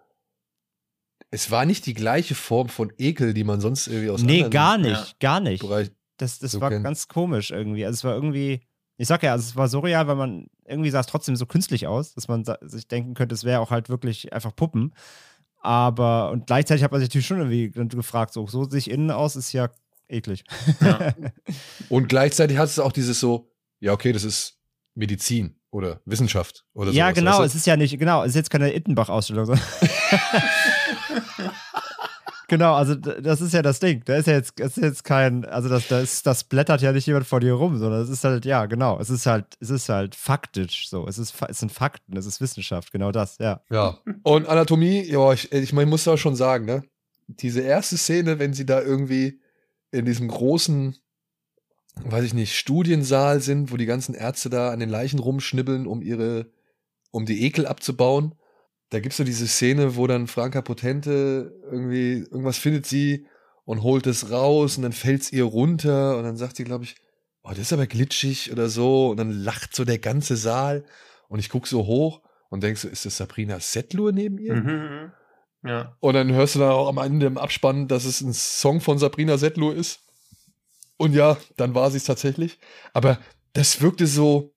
es war nicht die gleiche Form von Ekel, die man sonst irgendwie aus nee, anderen gar nicht, ja. gar nicht. Bereichen. Das, das so war kennen. ganz komisch irgendwie. Also es war irgendwie, ich sag ja, also es war surreal, weil man irgendwie sah es trotzdem so künstlich aus, dass man sich denken könnte, es wäre auch halt wirklich einfach Puppen. Aber, und gleichzeitig hat man sich natürlich schon irgendwie gefragt, so, so sich innen aus, ist ja eklig. Ja. Und gleichzeitig hat es auch dieses so, ja, okay, das ist Medizin oder Wissenschaft oder so. ja, genau, weißt es ist ja nicht, genau, es ist jetzt keine Ittenbach-Ausstellung. genau, also das ist ja das Ding. Da ist ja jetzt, ist jetzt kein, also das, das, das blättert ja nicht jemand vor dir rum, sondern es ist halt, ja, genau, es ist halt, es ist halt faktisch so. Es ist, es sind Fakten, es ist Wissenschaft, genau das, ja. Ja. Und Anatomie, ja, ich, ich, ich muss da schon sagen, ne? Diese erste Szene, wenn sie da irgendwie in diesem großen, weiß ich nicht, Studiensaal sind, wo die ganzen Ärzte da an den Leichen rumschnibbeln, um ihre, um die Ekel abzubauen. Da gibt's so diese Szene, wo dann Franka Potente irgendwie, irgendwas findet sie und holt es raus und dann fällt's ihr runter und dann sagt sie, glaube ich, oh, das ist aber glitschig oder so und dann lacht so der ganze Saal und ich guck so hoch und denkst so, ist das Sabrina Settler neben ihr? Mhm. Ja. Und dann hörst du dann auch am Ende im Abspann, dass es ein Song von Sabrina Settler ist. Und ja, dann war sie es tatsächlich. Aber das wirkte so,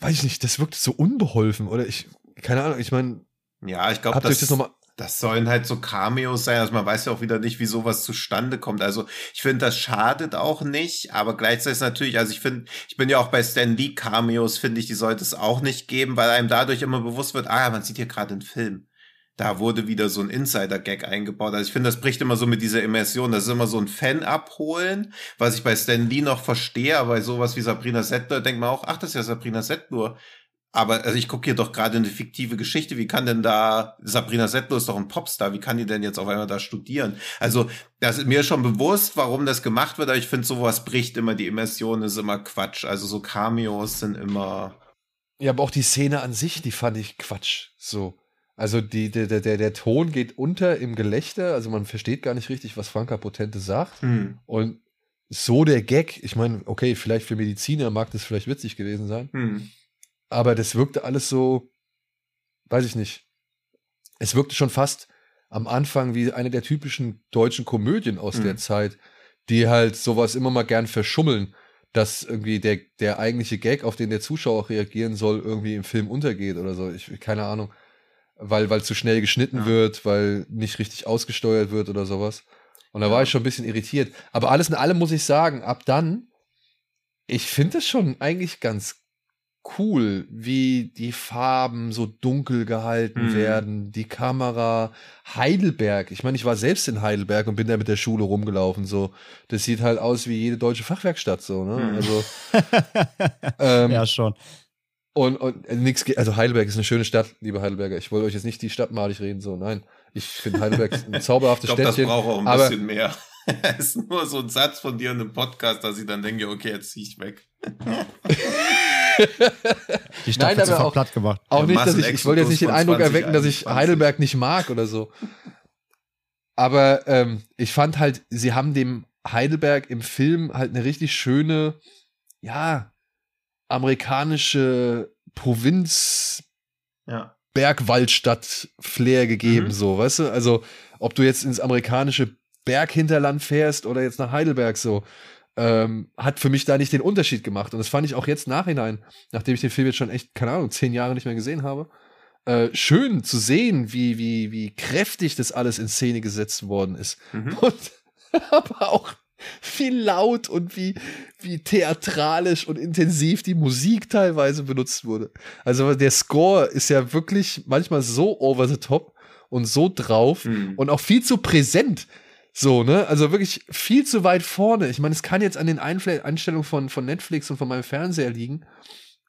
weiß ich nicht, das wirkte so unbeholfen. Oder ich, keine Ahnung, ich meine, Ja, ich glaube, das, das das sollen halt so Cameos sein. Also man weiß ja auch wieder nicht, wie sowas zustande kommt. Also ich finde, das schadet auch nicht, aber gleichzeitig natürlich, also ich finde, ich bin ja auch bei Stan Lee Cameos, finde ich, die sollte es auch nicht geben, weil einem dadurch immer bewusst wird, ah, man sieht hier gerade einen Film. Da wurde wieder so ein Insider-Gag eingebaut. Also ich finde, das bricht immer so mit dieser Immersion. Das ist immer so ein Fan abholen, was ich bei Stan Lee noch verstehe, aber bei sowas wie Sabrina Settler denkt man auch, ach, das ist ja Sabrina Settler. Aber also ich gucke hier doch gerade eine fiktive Geschichte. Wie kann denn da Sabrina Settler ist doch ein Popstar? Wie kann die denn jetzt auf einmal da studieren? Also das ist mir schon bewusst, warum das gemacht wird. Aber ich finde, sowas bricht immer die Immersion, ist immer Quatsch. Also so Cameos sind immer Ja, aber auch die Szene an sich, die fand ich Quatsch. So. Also die, der, der, der Ton geht unter im Gelächter, also man versteht gar nicht richtig, was Franka Potente sagt. hm, Und so der Gag, ich meine, okay, vielleicht für Mediziner mag das vielleicht witzig gewesen sein, hm. Aber das wirkte alles so, weiß ich nicht. Es wirkte schon fast am Anfang wie eine der typischen deutschen Komödien aus Mhm. der Zeit, die halt sowas immer mal gern verschummeln, dass irgendwie der, der eigentliche Gag, auf den der Zuschauer reagieren soll, irgendwie im Film untergeht oder so. Ich, keine Ahnung. Weil, weil zu schnell geschnitten Ja. wird, weil nicht richtig ausgesteuert wird oder sowas. Und da Ja. war ich schon ein bisschen irritiert. Aber alles in allem muss ich sagen, ab dann, ich finde es schon eigentlich ganz cool, wie die Farben so dunkel gehalten Mhm. werden, die Kamera, Heidelberg. Ich meine, ich war selbst in Heidelberg und bin da mit der Schule rumgelaufen. So, das sieht halt aus wie jede deutsche Fachwerkstatt so. Ne? Mhm. Also ähm, ja, schon. und, und äh, nix, also Heidelberg ist eine schöne Stadt, liebe Heidelberger. Ich wollte euch jetzt nicht die Stadt malig reden, so nein. Ich finde Heidelberg ein Ich zauberhaftes glaube, das Städtchen. braucht auch ein aber- bisschen mehr. ist nur so ein Satz von dir in einem Podcast, dass ich dann denke, okay, jetzt zieh ich weg. Die Stadt Nein, aber auch, platt gemacht. Auch nicht, dass ich, ich wollte jetzt nicht den Eindruck erwecken, dass ich Heidelberg nicht mag oder so. Aber ähm, ich fand halt, sie haben dem Heidelberg im Film halt eine richtig schöne, ja, amerikanische Provinz ja. Bergwaldstadt-Flair gegeben, mhm. so, weißt du? Also, ob du jetzt ins amerikanische Berghinterland fährst oder jetzt nach Heidelberg so, ähm, hat für mich da nicht den Unterschied gemacht. Und das fand ich auch jetzt nachhinein, nachdem ich den Film jetzt schon echt, keine Ahnung, zehn Jahre nicht mehr gesehen habe, äh, schön zu sehen, wie, wie, wie kräftig das alles in Szene gesetzt worden ist. Mhm. Und aber auch wie laut und wie, wie theatralisch und intensiv die Musik teilweise benutzt wurde. Also der Score ist ja wirklich manchmal so over the top und so drauf mhm. und auch viel zu präsent. So, ne? Also wirklich viel zu weit vorne. Ich meine, es kann jetzt an den Einfl Einstellungen von, von Netflix und von meinem Fernseher liegen.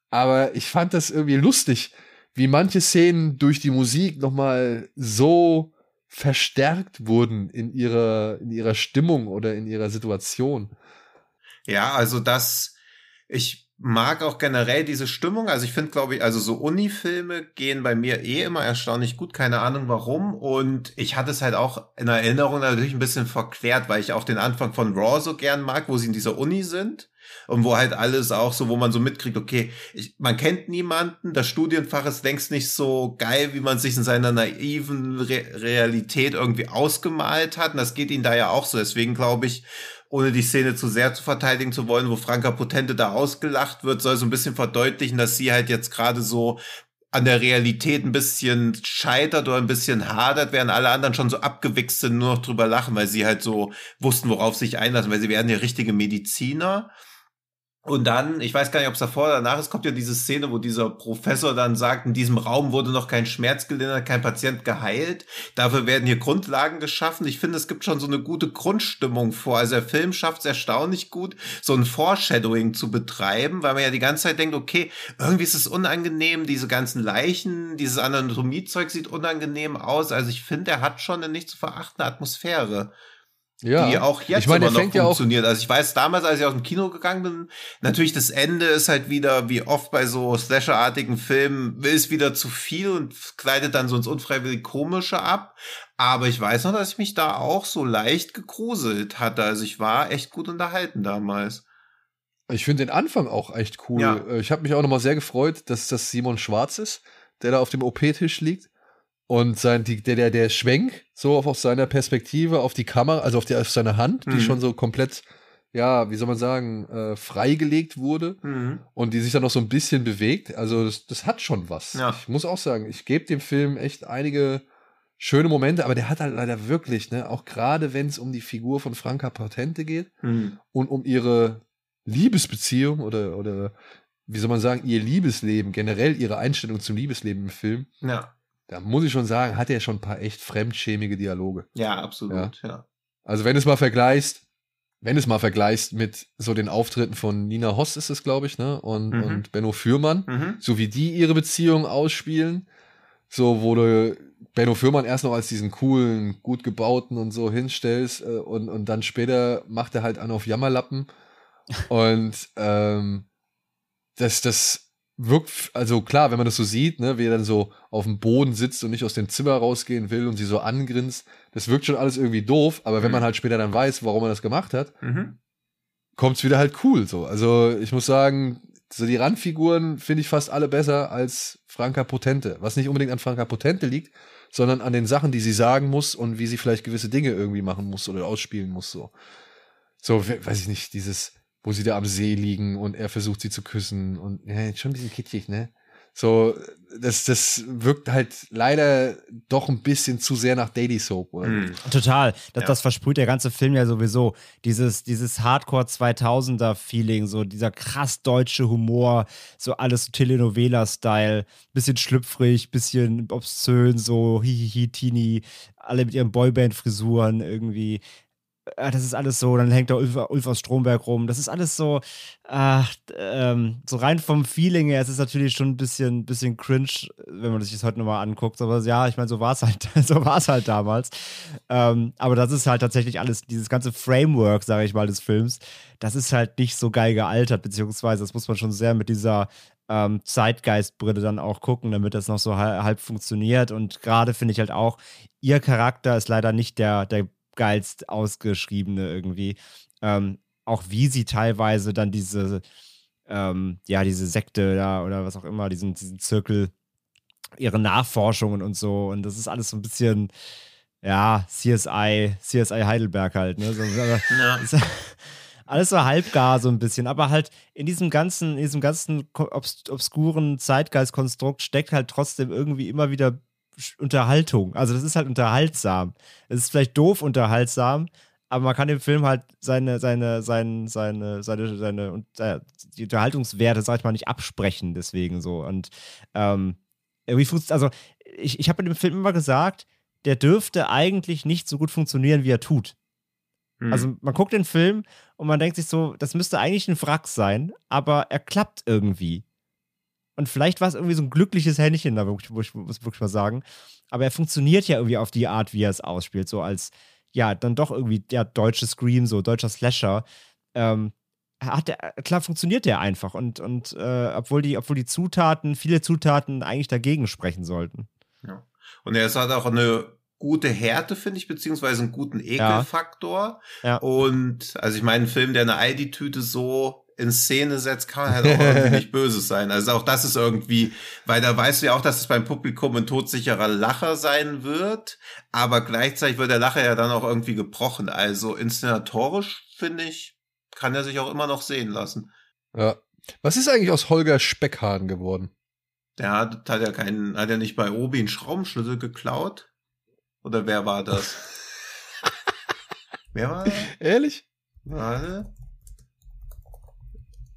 Aber ich fand das irgendwie lustig, wie manche Szenen durch die Musik nochmal so verstärkt wurden in ihrer, in ihrer Stimmung oder in ihrer Situation. Ja, also das, ich mag auch generell diese Stimmung. Also ich finde, glaube ich, also so Uni-Filme gehen bei mir eh immer erstaunlich gut. Keine Ahnung warum. Und ich hatte es halt auch in Erinnerung natürlich ein bisschen verklärt, weil ich auch den Anfang von Raw so gern mag, wo sie in dieser Uni sind. Und wo halt alles auch so, wo man so mitkriegt, okay, ich, man kennt niemanden, das Studienfach ist längst nicht so geil, wie man sich in seiner naiven Re Realität irgendwie ausgemalt hat. Und das geht ihnen da ja auch so. Deswegen glaube ich, ohne die Szene zu sehr zu verteidigen zu wollen, wo Franka Potente da ausgelacht wird, soll so ein bisschen verdeutlichen, dass sie halt jetzt gerade so an der Realität ein bisschen scheitert oder ein bisschen hadert, während alle anderen schon so abgewichst sind, nur noch drüber lachen, weil sie halt so wussten, worauf sich einlassen, weil sie werden ja richtige Mediziner. Und dann, ich weiß gar nicht, ob es davor oder danach ist, kommt ja diese Szene, wo dieser Professor dann sagt, in diesem Raum wurde noch kein Schmerz gelindert, kein Patient geheilt. Dafür werden hier Grundlagen geschaffen. Ich finde, es gibt schon so eine gute Grundstimmung vor. Also der Film schafft es erstaunlich gut, so ein Foreshadowing zu betreiben, weil man ja die ganze Zeit denkt, okay, irgendwie ist es unangenehm, diese ganzen Leichen, dieses Anatomiezeug sieht unangenehm aus. Also ich finde, er hat schon eine nicht zu verachtende Atmosphäre ja. die auch jetzt ich meine, immer noch funktioniert. also ich weiß damals, als ich aus dem Kino gegangen bin, natürlich das Ende ist halt wieder, wie oft bei so Slasher-artigen Filmen, will es wieder zu viel und kleidet dann so ins unfreiwillig Komische ab. Aber ich weiß noch, dass ich mich da auch so leicht gegruselt hatte. Also ich war echt gut unterhalten damals. Ich finde den Anfang auch echt cool. Ja. Äh, ich habe mich auch nochmal sehr gefreut, dass das Simon Schwarz ist, der da auf dem OP-Tisch liegt. Und sein, die, der, der, der Schwenk, so auf, aus seiner Perspektive auf die Kamera, also auf, die, auf seine Hand, mhm. die schon so komplett, ja, wie soll man sagen, äh, freigelegt wurde mhm. und die sich dann noch so ein bisschen bewegt. Also das, das hat schon was. Ja. Ich muss auch sagen, ich gebe dem Film echt einige schöne Momente, aber der hat halt leider wirklich, ne, auch gerade wenn es um die Figur von Franka Patente geht mhm. und um ihre Liebesbeziehung oder, oder wie soll man sagen, ihr Liebesleben, generell ihre Einstellung zum Liebesleben im Film. Ja da muss ich schon sagen, hat er schon ein paar echt fremdschämige Dialoge. Ja, absolut, ja. ja. Also wenn du es mal vergleichst, wenn du es mal vergleichst mit so den Auftritten von Nina Hoss ist es, glaube ich, ne? Und, mhm. und Benno Fürmann, mhm. so wie die ihre Beziehung ausspielen, so wo du Benno Fürmann erst noch als diesen coolen, gut gebauten und so hinstellst äh, und, und dann später macht er halt an auf Jammerlappen. und ähm, das, das wirkt, also klar, wenn man das so sieht, ne, wie er dann so auf dem Boden sitzt und nicht aus dem Zimmer rausgehen will und sie so angrinst, das wirkt schon alles irgendwie doof, aber mhm. wenn man halt später dann weiß, warum er das gemacht hat, mhm. es wieder halt cool so. Also ich muss sagen, so die Randfiguren finde ich fast alle besser als Franka Potente, was nicht unbedingt an Franka Potente liegt, sondern an den Sachen, die sie sagen muss und wie sie vielleicht gewisse Dinge irgendwie machen muss oder ausspielen muss so. So, weiß ich nicht, dieses wo sie da am See liegen und er versucht sie zu küssen und ja, schon ein bisschen kitschig, ne? So, das, das wirkt halt leider doch ein bisschen zu sehr nach Daily Soap, oder? Mm. Total. Das, ja. das versprüht der ganze Film ja sowieso. Dieses, dieses Hardcore 2000er-Feeling, so dieser krass deutsche Humor, so alles so Telenovela-Style, bisschen schlüpfrig, bisschen obszön, so hihihi, teeny, alle mit ihren Boyband-Frisuren irgendwie das ist alles so, dann hängt da Ulf, Ulf aus Stromberg rum. Das ist alles so, ach, ähm, so rein vom Feeling her, es ist natürlich schon ein bisschen, bisschen cringe, wenn man sich das heute nochmal anguckt. Aber ja, ich meine, so war es halt, so halt damals. Ähm, aber das ist halt tatsächlich alles, dieses ganze Framework, sage ich mal, des Films, das ist halt nicht so geil gealtert, beziehungsweise das muss man schon sehr mit dieser ähm, Zeitgeistbrille dann auch gucken, damit das noch so halb, halb funktioniert. Und gerade finde ich halt auch, ihr Charakter ist leider nicht der, der geilst ausgeschriebene irgendwie. Ähm, auch wie sie teilweise dann diese, ähm, ja, diese Sekte da oder was auch immer, diesen, diesen Zirkel, ihre Nachforschungen und so. Und das ist alles so ein bisschen, ja, CSI, CSI Heidelberg halt, ne? So, ja. alles so halbgar so ein bisschen, aber halt in diesem ganzen, in diesem ganzen obs obskuren Zeitgeistkonstrukt steckt halt trotzdem irgendwie immer wieder Unterhaltung. Also das ist halt unterhaltsam. Es ist vielleicht doof unterhaltsam, aber man kann dem Film halt seine, seine, seine, seine, seine, seine, äh, die Unterhaltungswerte, sag ich mal, nicht absprechen, deswegen so. Und ähm, irgendwie funktioniert, also ich, ich habe mit dem Film immer gesagt, der dürfte eigentlich nicht so gut funktionieren, wie er tut. Mhm. Also man guckt den Film und man denkt sich so, das müsste eigentlich ein Wrack sein, aber er klappt irgendwie. Und vielleicht war es irgendwie so ein glückliches Händchen, da muss ich wirklich mal sagen. Aber er funktioniert ja irgendwie auf die Art, wie er es ausspielt. So als, ja, dann doch irgendwie der deutsche Scream, so deutscher Slasher. Ähm, hat der, klar funktioniert der einfach. Und, und äh, obwohl, die, obwohl die Zutaten, viele Zutaten eigentlich dagegen sprechen sollten. Ja. Und er hat auch eine gute Härte, finde ich, beziehungsweise einen guten Ekelfaktor. Ja. ja. Und also ich meine, ein Film, der eine Aldi-Tüte so in Szene setzt, kann halt auch irgendwie nicht böse sein. Also auch das ist irgendwie, weil da weißt du ja auch, dass es beim Publikum ein todsicherer Lacher sein wird, aber gleichzeitig wird der Lacher ja dann auch irgendwie gebrochen. Also inszenatorisch, finde ich, kann er sich auch immer noch sehen lassen. Ja. Was ist eigentlich aus Holger Speckhahn geworden? Der hat, hat ja keinen, hat er nicht bei Obi einen Schraubenschlüssel geklaut? Oder wer war das? wer war das? Ehrlich? Warte.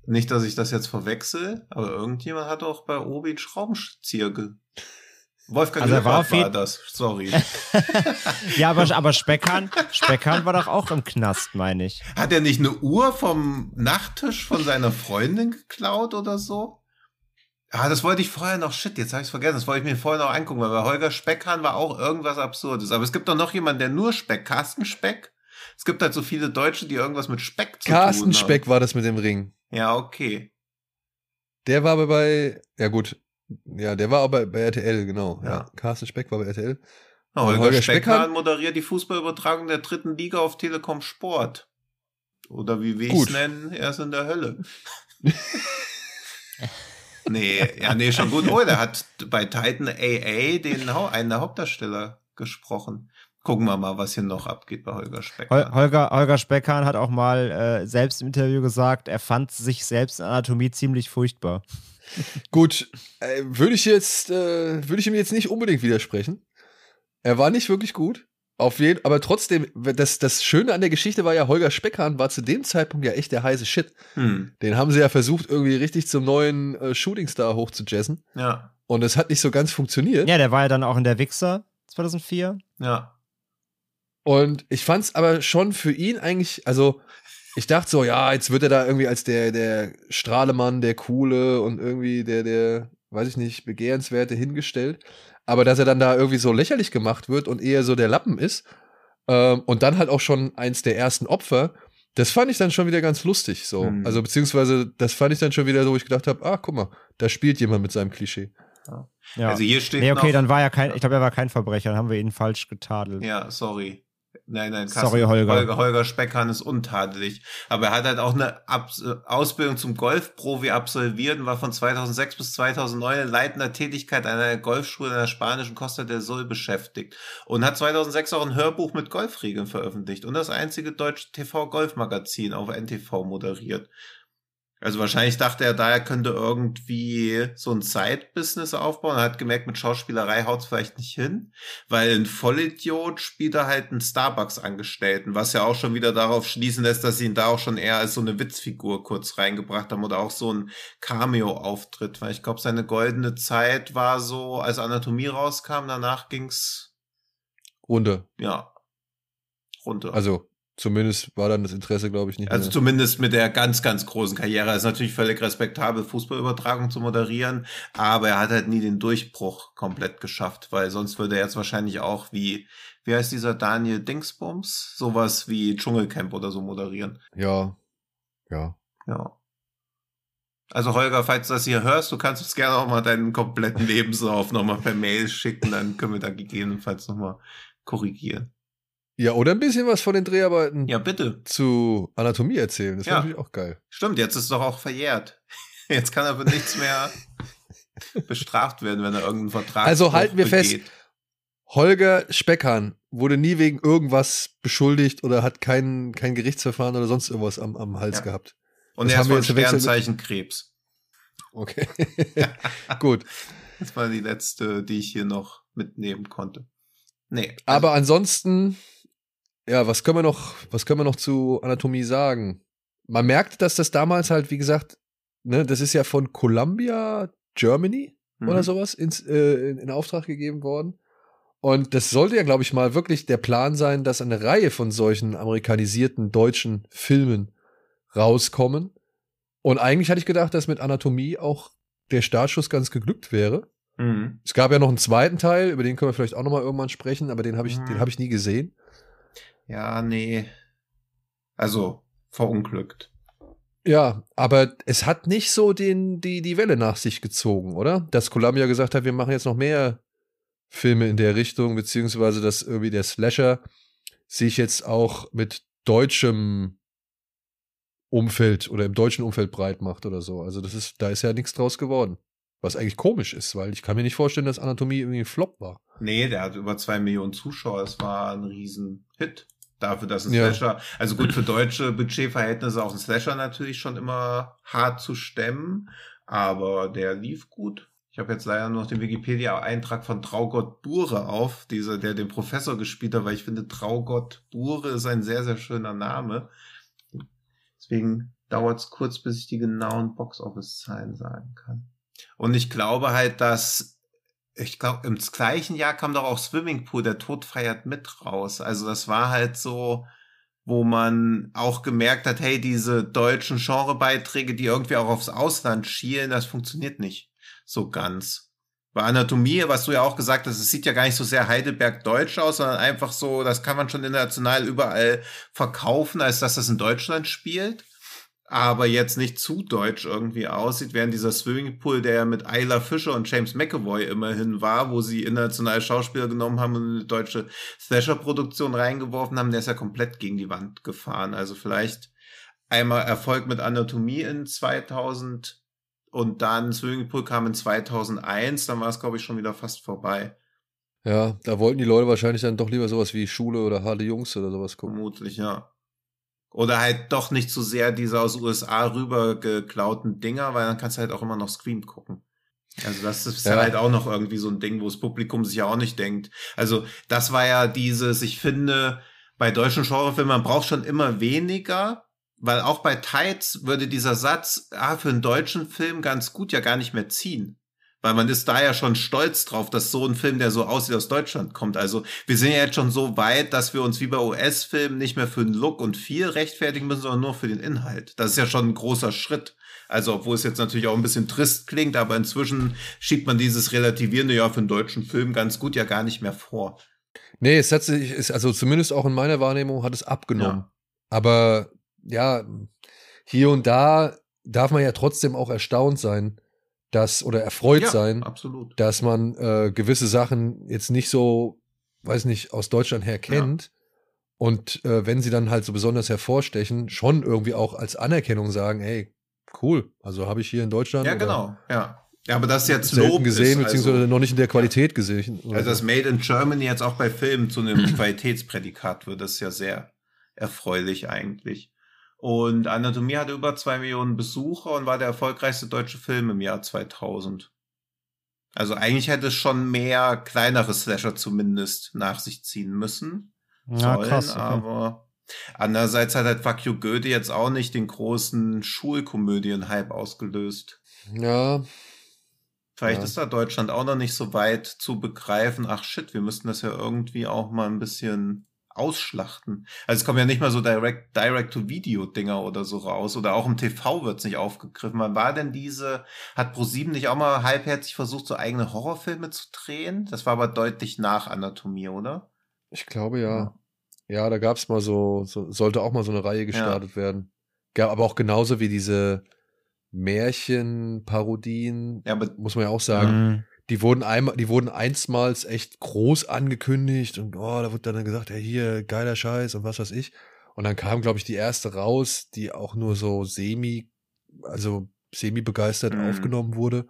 Nicht, dass ich das jetzt verwechsel, aber irgendjemand hat auch bei Obi einen Schraubenzieher ge Wolfgang also war, war das, sorry. ja, aber, aber Speckhahn, Speckhahn war doch auch im Knast, meine ich. Hat er nicht eine Uhr vom Nachttisch von seiner Freundin geklaut oder so? Ah, das wollte ich vorher noch, shit, jetzt habe ich es vergessen, das wollte ich mir vorher noch angucken, weil bei Holger Speckhahn war auch irgendwas Absurdes. Aber es gibt doch noch jemanden, der nur Speck, Carsten Speck. Es gibt halt so viele Deutsche, die irgendwas mit Speck zu Carsten tun haben. Carsten Speck war das mit dem Ring. Ja, okay. Der war aber bei, ja gut, ja, der war aber bei RTL, genau. Ja. ja. Carsten Speck war bei RTL. Oh, Holger, Holger Speckmann moderiert die Fußballübertragung der dritten Liga auf Telekom Sport. Oder wie wir es nennen, er ist in der Hölle. nee, ja, nee, schon gut. Oh, der hat bei Titan AA den, einen der Hauptdarsteller gesprochen. Gucken wir mal, was hier noch abgeht bei Holger Speckhahn. Holger, Holger Speckhahn hat auch mal äh, selbst im Interview gesagt, er fand sich selbst in Anatomie ziemlich furchtbar. Gut, äh, würde ich jetzt, äh, würde ich ihm jetzt nicht unbedingt widersprechen. Er war nicht wirklich gut. Auf jeden, aber trotzdem, das, das Schöne an der Geschichte war ja, Holger Speckhahn war zu dem Zeitpunkt ja echt der heiße Shit. Hm. Den haben sie ja versucht, irgendwie richtig zum neuen äh, Shootingstar hochzujazzen. Ja. Und es hat nicht so ganz funktioniert. Ja, der war ja dann auch in der Wichser 2004. Ja. Und ich fand's aber schon für ihn eigentlich, also ich dachte so, ja, jetzt wird er da irgendwie als der, der Strahlemann, der Coole und irgendwie der, der, weiß ich nicht, Begehrenswerte hingestellt. Aber dass er dann da irgendwie so lächerlich gemacht wird und eher so der Lappen ist ähm, und dann halt auch schon eins der ersten Opfer, das fand ich dann schon wieder ganz lustig. So. Mhm. Also beziehungsweise, das fand ich dann schon wieder so, wo ich gedacht habe, ah, guck mal, da spielt jemand mit seinem Klischee. Ja. Also hier steht. Nee, okay, noch, dann war er kein, ich glaube, er war kein Verbrecher, dann haben wir ihn falsch getadelt. Ja, sorry. Nein, nein, Kassel, Sorry, Holger. Holger. Holger Speckhahn ist untadelig. Aber er hat halt auch eine Ab Ausbildung zum Golfprofi absolviert und war von 2006 bis 2009 in leitender Tätigkeit einer Golfschule in der spanischen Costa del Sol beschäftigt und hat 2006 auch ein Hörbuch mit Golfregeln veröffentlicht und das einzige deutsche TV-Golfmagazin auf NTV moderiert. Also wahrscheinlich dachte er da, er könnte irgendwie so ein Side-Business aufbauen. Er hat gemerkt, mit Schauspielerei haut es vielleicht nicht hin, weil ein Vollidiot spielt er halt einen Starbucks-Angestellten, was ja auch schon wieder darauf schließen lässt, dass sie ihn da auch schon eher als so eine Witzfigur kurz reingebracht haben oder auch so ein Cameo-Auftritt, weil ich glaube, seine goldene Zeit war so, als Anatomie rauskam, danach ging's runter. Ja. Runter. Also Zumindest war dann das Interesse, glaube ich, nicht. Also mehr. zumindest mit der ganz, ganz großen Karriere. Es ist natürlich völlig respektabel, Fußballübertragung zu moderieren, aber er hat halt nie den Durchbruch komplett geschafft, weil sonst würde er jetzt wahrscheinlich auch wie, wie heißt dieser Daniel Dingsbums, sowas wie Dschungelcamp oder so moderieren. Ja. Ja. Ja. Also Holger, falls du das hier hörst, du kannst uns gerne auch mal deinen kompletten Lebenslauf nochmal per Mail schicken, dann können wir da gegebenenfalls nochmal korrigieren. Ja, oder ein bisschen was von den Dreharbeiten. Ja, bitte. Zu Anatomie erzählen. Das ja. wäre natürlich auch geil. Stimmt, jetzt ist es doch auch verjährt. Jetzt kann er für nichts mehr bestraft werden, wenn er irgendeinen Vertrag Also halten wir begeht. fest, Holger Speckhahn wurde nie wegen irgendwas beschuldigt oder hat kein, kein Gerichtsverfahren oder sonst irgendwas am, am Hals ja. gehabt. Und das er ist von Sternzeichen Krebs. Okay. Gut. Das war die letzte, die ich hier noch mitnehmen konnte. Nee. Also Aber ansonsten ja, was können wir noch, was können wir noch zu Anatomie sagen? Man merkt, dass das damals halt, wie gesagt, ne, das ist ja von Columbia, Germany mhm. oder sowas ins, äh, in, in Auftrag gegeben worden. Und das sollte ja, glaube ich, mal wirklich der Plan sein, dass eine Reihe von solchen amerikanisierten deutschen Filmen rauskommen. Und eigentlich hatte ich gedacht, dass mit Anatomie auch der Startschuss ganz geglückt wäre. Mhm. Es gab ja noch einen zweiten Teil, über den können wir vielleicht auch noch mal irgendwann sprechen, aber den habe ich, mhm. den habe ich nie gesehen. Ja, nee. Also, verunglückt. Ja, aber es hat nicht so den, die, die Welle nach sich gezogen, oder? Dass Columbia gesagt hat, wir machen jetzt noch mehr Filme in der Richtung, beziehungsweise dass irgendwie der Slasher sich jetzt auch mit deutschem Umfeld oder im deutschen Umfeld breit macht oder so. Also das ist, da ist ja nichts draus geworden. Was eigentlich komisch ist, weil ich kann mir nicht vorstellen, dass Anatomie irgendwie ein Flop war. Nee, der hat über zwei Millionen Zuschauer. Es war ein Riesenhit dafür, dass ein ja. Slasher, also gut für deutsche Budgetverhältnisse auch ein Slasher natürlich schon immer hart zu stemmen, aber der lief gut. Ich habe jetzt leider nur noch den Wikipedia-Eintrag von Traugott Bure auf, dieser, der den Professor gespielt hat, weil ich finde, Traugott Bure ist ein sehr, sehr schöner Name. Deswegen dauert es kurz, bis ich die genauen Box-Office-Zahlen sagen kann. Und ich glaube halt, dass ich glaube, im gleichen Jahr kam doch auch Swimmingpool, der Tod feiert mit raus. Also das war halt so, wo man auch gemerkt hat, hey, diese deutschen Genrebeiträge, die irgendwie auch aufs Ausland schielen, das funktioniert nicht so ganz. Bei Anatomie, was du ja auch gesagt hast, es sieht ja gar nicht so sehr Heidelberg deutsch aus, sondern einfach so, das kann man schon international überall verkaufen, als dass das in Deutschland spielt aber jetzt nicht zu deutsch irgendwie aussieht, während dieser Swimmingpool, der ja mit Isla Fischer und James McAvoy immerhin war, wo sie internationale Schauspieler genommen haben und eine deutsche Slasher-Produktion reingeworfen haben, der ist ja komplett gegen die Wand gefahren. Also vielleicht einmal Erfolg mit Anatomie in 2000 und dann Swimmingpool kam in 2001, dann war es, glaube ich, schon wieder fast vorbei. Ja, da wollten die Leute wahrscheinlich dann doch lieber sowas wie Schule oder harte Jungs oder sowas gucken. Vermutlich, ja. Oder halt doch nicht zu so sehr diese aus USA rüber geklauten Dinger, weil dann kannst du halt auch immer noch Scream gucken. Also das ist ja. halt auch noch irgendwie so ein Ding, wo das Publikum sich ja auch nicht denkt. Also das war ja dieses, ich finde, bei deutschen Genrefilmen, man braucht schon immer weniger, weil auch bei Tides würde dieser Satz, ah, für einen deutschen Film ganz gut ja gar nicht mehr ziehen weil man ist da ja schon stolz drauf, dass so ein Film, der so aussieht, aus Deutschland kommt. Also wir sind ja jetzt schon so weit, dass wir uns wie bei US-Filmen nicht mehr für den Look und viel rechtfertigen müssen, sondern nur für den Inhalt. Das ist ja schon ein großer Schritt. Also, obwohl es jetzt natürlich auch ein bisschen trist klingt, aber inzwischen schiebt man dieses relativierende ja für einen deutschen Film ganz gut ja gar nicht mehr vor. Nee, es hat sich, also zumindest auch in meiner Wahrnehmung hat es abgenommen. Ja. Aber ja, hier und da darf man ja trotzdem auch erstaunt sein, dass oder erfreut ja, sein, absolut. dass man äh, gewisse Sachen jetzt nicht so, weiß nicht, aus Deutschland her kennt. Ja. Und äh, wenn sie dann halt so besonders hervorstechen, schon irgendwie auch als Anerkennung sagen, hey, cool, also habe ich hier in Deutschland. Ja, genau, ja. Ja, aber das jetzt Lob gesehen, ist, beziehungsweise also, noch nicht in der Qualität ja. gesehen. Also das Made in Germany jetzt auch bei Filmen zu einem Qualitätsprädikat wird, das ist ja sehr erfreulich eigentlich. Und Anatomie hatte über zwei Millionen Besucher und war der erfolgreichste deutsche Film im Jahr 2000. Also eigentlich hätte es schon mehr kleinere Slasher zumindest nach sich ziehen müssen. Ja, sollen, krass, okay. aber andererseits hat halt Fuck You Goethe jetzt auch nicht den großen Schulkomödien-Hype ausgelöst. Ja. Vielleicht ja. ist da Deutschland auch noch nicht so weit zu begreifen. Ach shit, wir müssten das ja irgendwie auch mal ein bisschen ausschlachten. Also es kommen ja nicht mal so Direct, Direct-to-Video-Dinger oder so raus. Oder auch im TV wird's nicht aufgegriffen. Wann war denn diese, hat ProSieben nicht auch mal halbherzig versucht, so eigene Horrorfilme zu drehen? Das war aber deutlich nach Anatomie, oder? Ich glaube ja. Ja, da gab's mal so, so sollte auch mal so eine Reihe gestartet ja. werden. Ja, aber auch genauso wie diese Märchenparodien, ja, aber, muss man ja auch sagen. Die wurden einmal, die wurden einstmals echt groß angekündigt und oh, da wurde dann gesagt, ja hier, geiler Scheiß und was weiß ich. Und dann kam, glaube ich, die erste raus, die auch nur so semi, also semi begeistert mhm. aufgenommen wurde.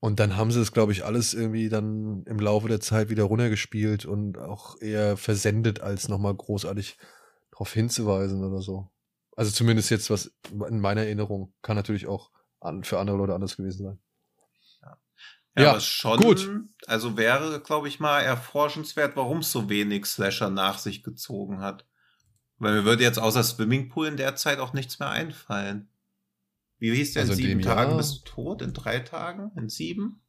Und dann haben sie es, glaube ich, alles irgendwie dann im Laufe der Zeit wieder runtergespielt und auch eher versendet, als nochmal großartig darauf hinzuweisen oder so. Also zumindest jetzt was in meiner Erinnerung kann natürlich auch für andere Leute anders gewesen sein. Ja, ja schon. Gut. Also wäre, glaube ich, mal erforschenswert, warum es so wenig Slasher nach sich gezogen hat. Weil mir würde jetzt außer Swimmingpool in der Zeit auch nichts mehr einfallen. Wie hieß der? Also in sieben Tagen Jahr? bist du tot? In drei Tagen? In sieben?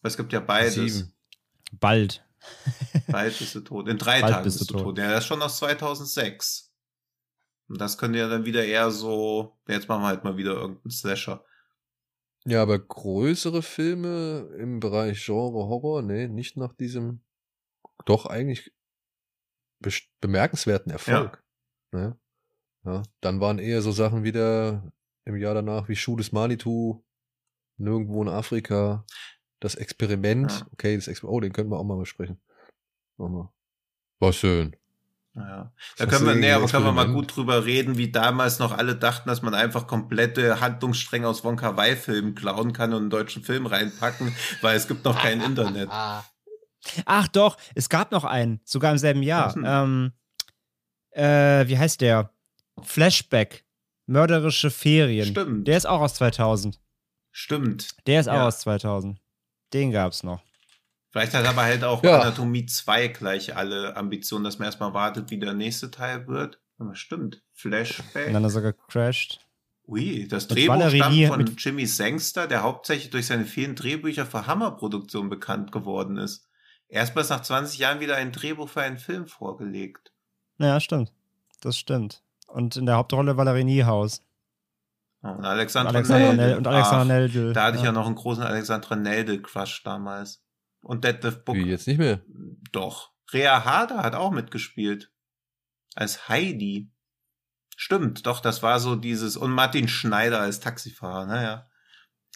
Weil es gibt ja beides. Sieben. Bald. Bald bist du tot. In drei Bald Tagen bist du tot. tot. Ja, das ist schon aus 2006. Und das könnte ja dann wieder eher so, jetzt machen wir halt mal wieder irgendeinen Slasher. Ja, aber größere Filme im Bereich Genre Horror, nee, nicht nach diesem doch eigentlich bemerkenswerten Erfolg. Ja. Ne? ja. Dann waren eher so Sachen wieder im Jahr danach wie Schuh des Manitou, nirgendwo in Afrika, das Experiment, ja. okay, das Experiment, oh, den können wir auch mal besprechen. War schön. Ja. Da können wir, nee, aber können wir mal gut drüber reden, wie damals noch alle dachten, dass man einfach komplette Handlungsstränge aus Wonka Wai Filmen klauen kann und einen deutschen Film reinpacken, weil es gibt noch kein Internet. Ach doch, es gab noch einen, sogar im selben Jahr. Ähm, äh, wie heißt der? Flashback. Mörderische Ferien. Stimmt. Der ist auch aus 2000. Stimmt. Der ist auch ja. aus 2000. Den gab's noch. Vielleicht hat aber halt auch ja. Anatomie 2 gleich alle Ambitionen, dass man erstmal wartet, wie der nächste Teil wird. Aber stimmt. Flashback. Und dann ist er gecrashed. Ui, das mit Drehbuch Valerie, stammt von Jimmy Sangster, der hauptsächlich durch seine vielen Drehbücher für Hammerproduktion bekannt geworden ist. Erstmals nach 20 Jahren wieder ein Drehbuch für einen Film vorgelegt. Ja, stimmt. Das stimmt. Und in der Hauptrolle Valerie Niehaus. Und Alexandra, und Alexandra Neldel. Und Alexandra Neldel. Da hatte ja. ich ja noch einen großen Alexandra Neldel-Crush damals. Und Deadlift Book. Wie, jetzt nicht mehr? Doch. Rea Harder hat auch mitgespielt. Als Heidi. Stimmt, doch, das war so dieses. Und Martin Schneider als Taxifahrer, naja.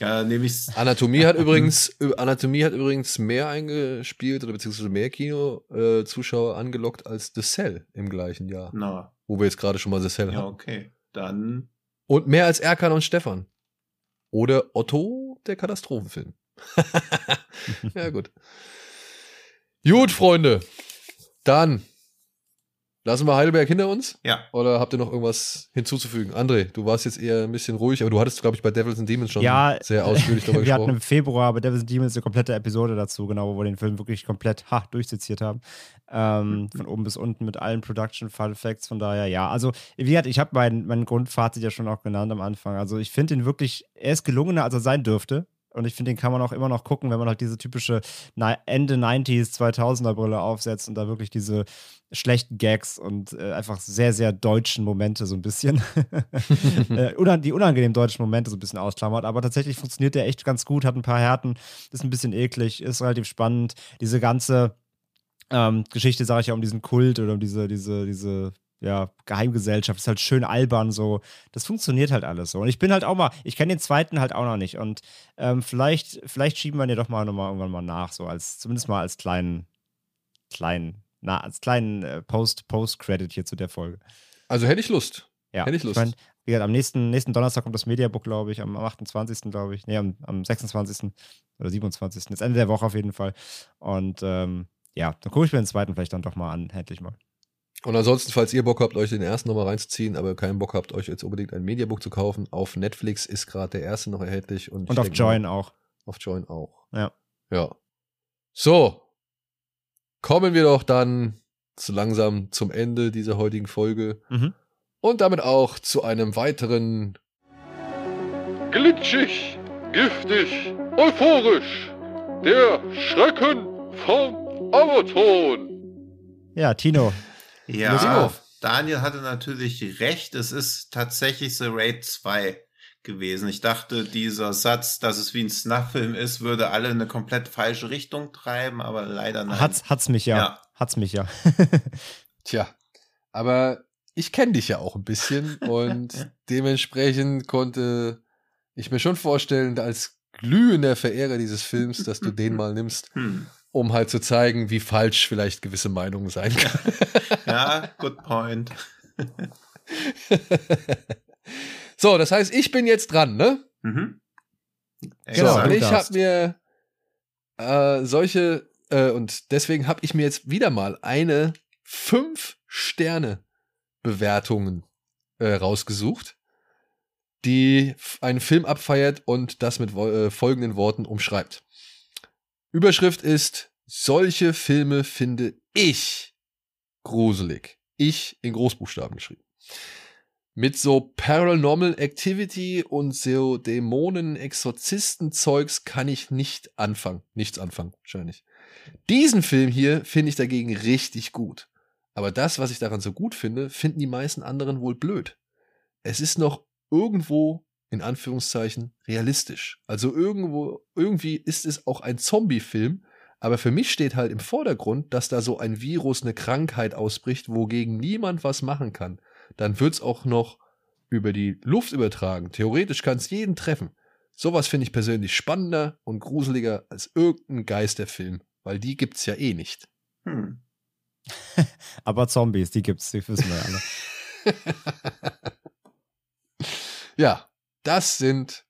Ja, nehme ich's. Anatomie hat übrigens, Anatomie hat übrigens mehr eingespielt oder beziehungsweise mehr Kino-Zuschauer äh, angelockt als The Cell im gleichen Jahr. Na. Wo wir jetzt gerade schon mal The Cell ja, haben. Ja, okay. Dann. Und mehr als Erkan und Stefan. Oder Otto, der Katastrophenfilm. ja, gut. Gut, Freunde. Dann lassen wir Heidelberg hinter uns. Ja. Oder habt ihr noch irgendwas hinzuzufügen? André, du warst jetzt eher ein bisschen ruhig, aber du hattest, glaube ich, bei Devils and Demons schon ja, sehr ausführlich darüber gesprochen. Wir hatten im Februar bei Devils and Demons eine komplette Episode dazu, genau, wo wir den Film wirklich komplett ha, durchseziert haben. Ähm, von oben bis unten mit allen Production Fun Facts. Von daher, ja. Also, wie gesagt, ich habe mein, mein Grundfazit ja schon auch genannt am Anfang. Also, ich finde ihn wirklich, er ist gelungener, als er sein dürfte. Und ich finde, den kann man auch immer noch gucken, wenn man halt diese typische Ende 90s, 2000er Brille aufsetzt und da wirklich diese schlechten Gags und äh, einfach sehr, sehr deutschen Momente so ein bisschen, äh, die unangenehmen deutschen Momente so ein bisschen ausklammert. Aber tatsächlich funktioniert der echt ganz gut, hat ein paar Härten, ist ein bisschen eklig, ist relativ spannend. Diese ganze ähm, Geschichte, sage ich ja, um diesen Kult oder um diese, diese, diese ja, Geheimgesellschaft, ist halt schön albern so. Das funktioniert halt alles so. Und ich bin halt auch mal, ich kenne den zweiten halt auch noch nicht. Und ähm, vielleicht, vielleicht schieben wir den doch mal nochmal irgendwann mal nach, so als, zumindest mal als kleinen, kleinen, na, als kleinen äh, Post, Post-Credit hier zu der Folge. Also hätte ich Lust. Ja. Hätte ich Lust. Ich mein, wie gesagt, am nächsten, nächsten Donnerstag kommt das Mediabook, glaube ich, am 28. glaube ich. Nee, am, am 26. oder 27. Das Ende der Woche auf jeden Fall. Und ähm, ja, dann gucke ich mir den zweiten vielleicht dann doch mal an, endlich mal. Und ansonsten, falls ihr Bock habt, euch den ersten nochmal reinzuziehen, aber keinen Bock habt, euch jetzt unbedingt ein Mediabook zu kaufen, auf Netflix ist gerade der erste noch erhältlich. Und, und auf Join mal, auch. Auf Join auch. Ja. Ja. So. Kommen wir doch dann zu langsam zum Ende dieser heutigen Folge. Mhm. Und damit auch zu einem weiteren Glitschig, giftig, euphorisch. Der Schrecken vom Amazon. Ja, Tino, Ja, Daniel hatte natürlich recht. Es ist tatsächlich The Raid 2 gewesen. Ich dachte, dieser Satz, dass es wie ein Snuff-Film ist, würde alle in eine komplett falsche Richtung treiben, aber leider nein. Hat's, hat's mich ja. ja. Hat's mich ja. Tja, aber ich kenne dich ja auch ein bisschen und dementsprechend konnte ich mir schon vorstellen, als glühender Verehrer dieses Films, dass du den mal nimmst, hm. Um halt zu zeigen, wie falsch vielleicht gewisse Meinungen sein können. ja, good point. so, das heißt, ich bin jetzt dran, ne? Mhm. Genau, und ich habe mir äh, solche, äh, und deswegen habe ich mir jetzt wieder mal eine fünf Sterne Bewertungen äh, rausgesucht, die einen Film abfeiert und das mit äh, folgenden Worten umschreibt. Überschrift ist, solche Filme finde ich gruselig. Ich in Großbuchstaben geschrieben. Mit so Paranormal Activity und so Dämonen-Exorzisten-Zeugs kann ich nicht anfangen. Nichts anfangen, wahrscheinlich. Diesen Film hier finde ich dagegen richtig gut. Aber das, was ich daran so gut finde, finden die meisten anderen wohl blöd. Es ist noch irgendwo, in Anführungszeichen, realistisch. Also irgendwo, irgendwie ist es auch ein Zombie-Film, aber für mich steht halt im Vordergrund, dass da so ein Virus, eine Krankheit ausbricht, wogegen niemand was machen kann dann wird es auch noch über die Luft übertragen. Theoretisch kann es jeden treffen. Sowas finde ich persönlich spannender und gruseliger als irgendein Geisterfilm, weil die gibt's ja eh nicht. Hm. Aber Zombies, die gibt's, die wissen wir alle. ja, das sind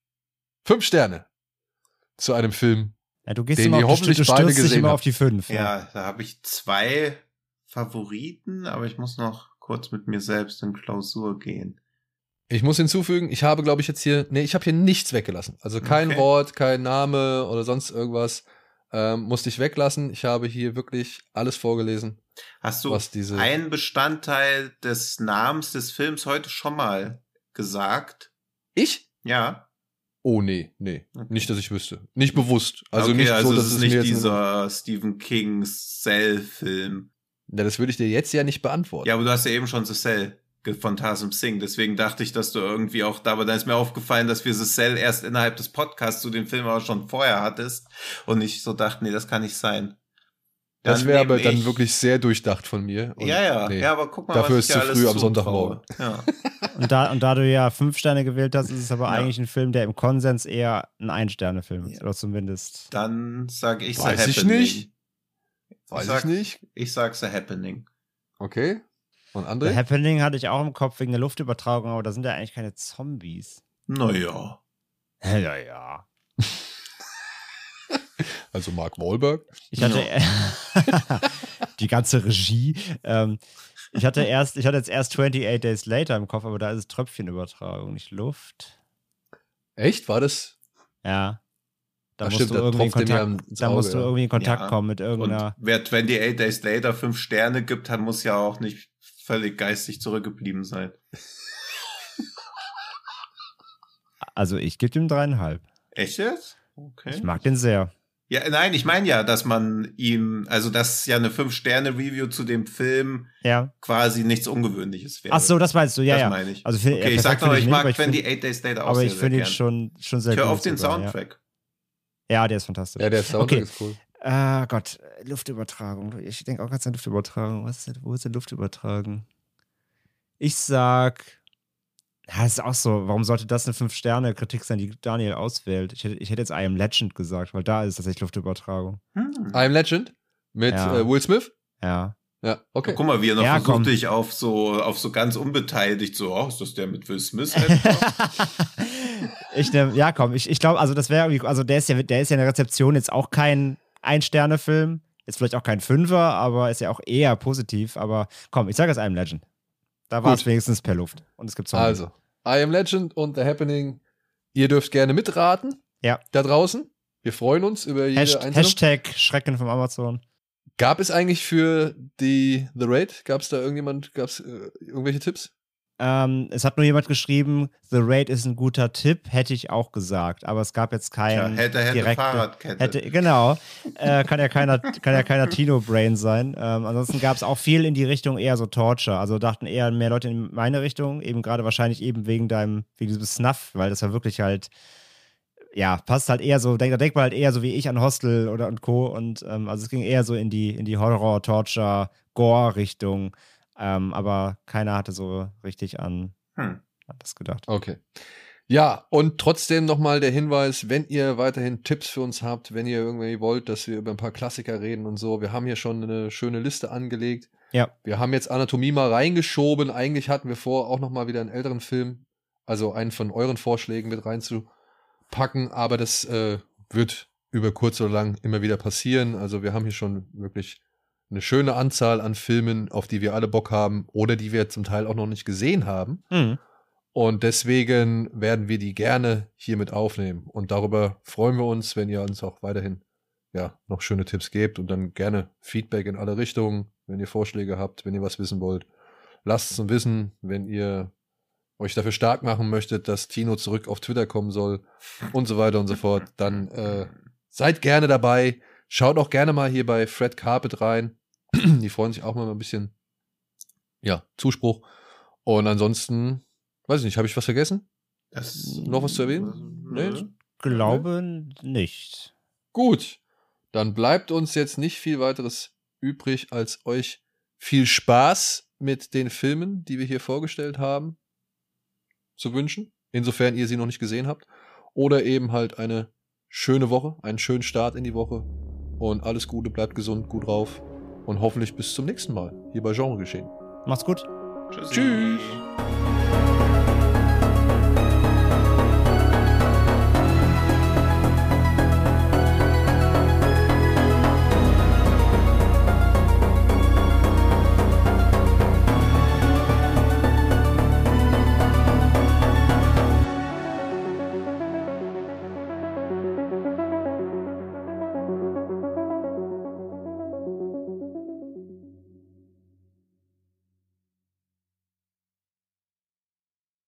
fünf Sterne zu einem Film. Ja, du gehst den immer auf, die, du beide gesehen immer auf die fünf. Ja, ja da habe ich zwei Favoriten, aber ich muss noch kurz mit mir selbst in Klausur gehen. Ich muss hinzufügen, ich habe, glaube ich, jetzt hier, nee, ich habe hier nichts weggelassen. Also kein okay. Wort, kein Name oder sonst irgendwas ähm, musste ich weglassen. Ich habe hier wirklich alles vorgelesen. Hast du was diese einen Bestandteil des Namens des Films heute schon mal gesagt? Ich? Ja. Oh nee, nee, okay. nicht, dass ich wüsste. Nicht bewusst. Also okay, nicht also so, dass es ist nicht dieser Stephen King Cell-Film. Na, das würde ich dir jetzt ja nicht beantworten. Ja, aber du hast ja eben schon The Cell von Tassim Singh. Deswegen dachte ich, dass du irgendwie auch da, aber dann ist mir aufgefallen, dass wir The Cell erst innerhalb des Podcasts zu dem Film aber schon vorher hattest. Und ich so dachte, nee, das kann nicht sein. Dann das wäre aber dann wirklich sehr durchdacht von mir. Und ja, ja, nee, ja, aber guck mal, dafür ist zu früh am Sonntagmorgen. Ja. und, da, und da du ja fünf Sterne gewählt hast, ist es aber ja. eigentlich ein Film, der im Konsens eher ein Ein-Sterne-Film ist. Oder zumindest. Dann sage ich Weiß ich nicht. Weiß ich, sag, ich nicht. Ich sag The Happening. Okay. Und André? The Happening hatte ich auch im Kopf wegen der Luftübertragung, aber da sind ja eigentlich keine Zombies. Naja. Naja. also Mark Wahlberg. Ich hatte ja. die ganze Regie. Ähm, ich hatte erst, ich hatte jetzt erst 28 Days Later im Kopf, aber da ist es Tröpfchenübertragung, nicht Luft. Echt? War das? Ja. Da, musst, stimmt, du irgendwie Kontakt, da musst du irgendwie in Kontakt ja. kommen mit irgendeiner. Und wer 28 Days Later fünf Sterne gibt, dann muss ja auch nicht völlig geistig zurückgeblieben sein. Also ich gebe ihm dreieinhalb. Echt jetzt? Okay. Ich mag den sehr. Ja, nein, ich meine ja, dass man ihm, also dass ja eine Fünf-Sterne-Review zu dem Film ja. quasi nichts Ungewöhnliches wäre. Ach so, das meinst du, ja, das ja. meine ich. Also find, okay, ich sag noch, ich mag 28 Days Later auch Aber sehr, ich finde ihn schon, schon sehr ich gut. Hör auf den sogar, Soundtrack. Ja. Ja, der ist fantastisch. Ja, der Soundtrack okay. ist cool. Ah Gott, Luftübertragung. Ich denke auch ganz an Luftübertragung. Was ist denn, wo ist denn Luftübertragung? Ich sag, ja, das ist auch so. Warum sollte das eine 5-Sterne-Kritik sein, die Daniel auswählt? Ich hätte, ich hätte jetzt I Am Legend gesagt, weil da ist tatsächlich Luftübertragung. Hm. I Am Legend? Mit ja. äh, Will Smith? Ja. Ja, okay. guck mal, wie er noch ja, versucht, dich auf so, auf so ganz unbeteiligt, so, oh, ist das der mit Will Smith? ich nehm, ja, komm, ich, ich glaube, also das wäre irgendwie, also der ist ja, der ist ja in der Rezeption jetzt auch kein Ein-Sterne-Film, ist vielleicht auch kein Fünfer, aber ist ja auch eher positiv, aber komm, ich sage es einem Legend. Da war es wenigstens per Luft. Und es gibt Zombies. Also, I Am Legend und The Happening. Ihr dürft gerne mitraten. Ja. Da draußen. Wir freuen uns über jede Hasht Einzelne. Hashtag Schrecken vom Amazon. Gab es eigentlich für die The Raid, gab es da irgendjemand, gab es äh, irgendwelche Tipps? Ähm, es hat nur jemand geschrieben, The Raid ist ein guter Tipp, hätte ich auch gesagt, aber es gab jetzt keinen. Ja, hätte, hätte direkte, Fahrradkette. Hätte, genau. Äh, kann ja keiner, kann ja keiner Tino-Brain sein. Ähm, ansonsten gab es auch viel in die Richtung eher so Torture. Also dachten eher mehr Leute in meine Richtung, eben gerade wahrscheinlich eben wegen deinem, wegen diesem Snuff, weil das ja wirklich halt ja, passt halt eher so, da denkt man halt eher so wie ich an Hostel oder und Co. Und ähm, also es ging eher so in die, in die Horror, Torture, Gore-Richtung. Ähm, aber keiner hatte so richtig an, hm. an das gedacht. Okay. Ja, und trotzdem nochmal der Hinweis, wenn ihr weiterhin Tipps für uns habt, wenn ihr irgendwie wollt, dass wir über ein paar Klassiker reden und so, wir haben hier schon eine schöne Liste angelegt. Ja. Wir haben jetzt Anatomie mal reingeschoben. Eigentlich hatten wir vor, auch nochmal wieder einen älteren Film, also einen von euren Vorschlägen mit reinzu packen, aber das äh, wird über kurz oder lang immer wieder passieren. Also wir haben hier schon wirklich eine schöne Anzahl an Filmen, auf die wir alle Bock haben oder die wir zum Teil auch noch nicht gesehen haben. Mhm. Und deswegen werden wir die gerne hier mit aufnehmen. Und darüber freuen wir uns, wenn ihr uns auch weiterhin ja, noch schöne Tipps gebt und dann gerne Feedback in alle Richtungen, wenn ihr Vorschläge habt, wenn ihr was wissen wollt. Lasst es uns wissen, wenn ihr euch dafür stark machen möchtet, dass Tino zurück auf Twitter kommen soll und so weiter und so fort, dann äh, seid gerne dabei. Schaut auch gerne mal hier bei Fred Carpet rein. Die freuen sich auch mal ein bisschen, ja, Zuspruch. Und ansonsten, weiß ich nicht, habe ich was vergessen? Das, Noch was zu erwähnen? Nee? Glaube nicht. Gut, dann bleibt uns jetzt nicht viel weiteres übrig, als euch viel Spaß mit den Filmen, die wir hier vorgestellt haben, zu wünschen, insofern ihr sie noch nicht gesehen habt. Oder eben halt eine schöne Woche, einen schönen Start in die Woche. Und alles Gute, bleibt gesund, gut drauf. Und hoffentlich bis zum nächsten Mal hier bei Genre geschehen. Macht's gut. Tschüss. Tschüss.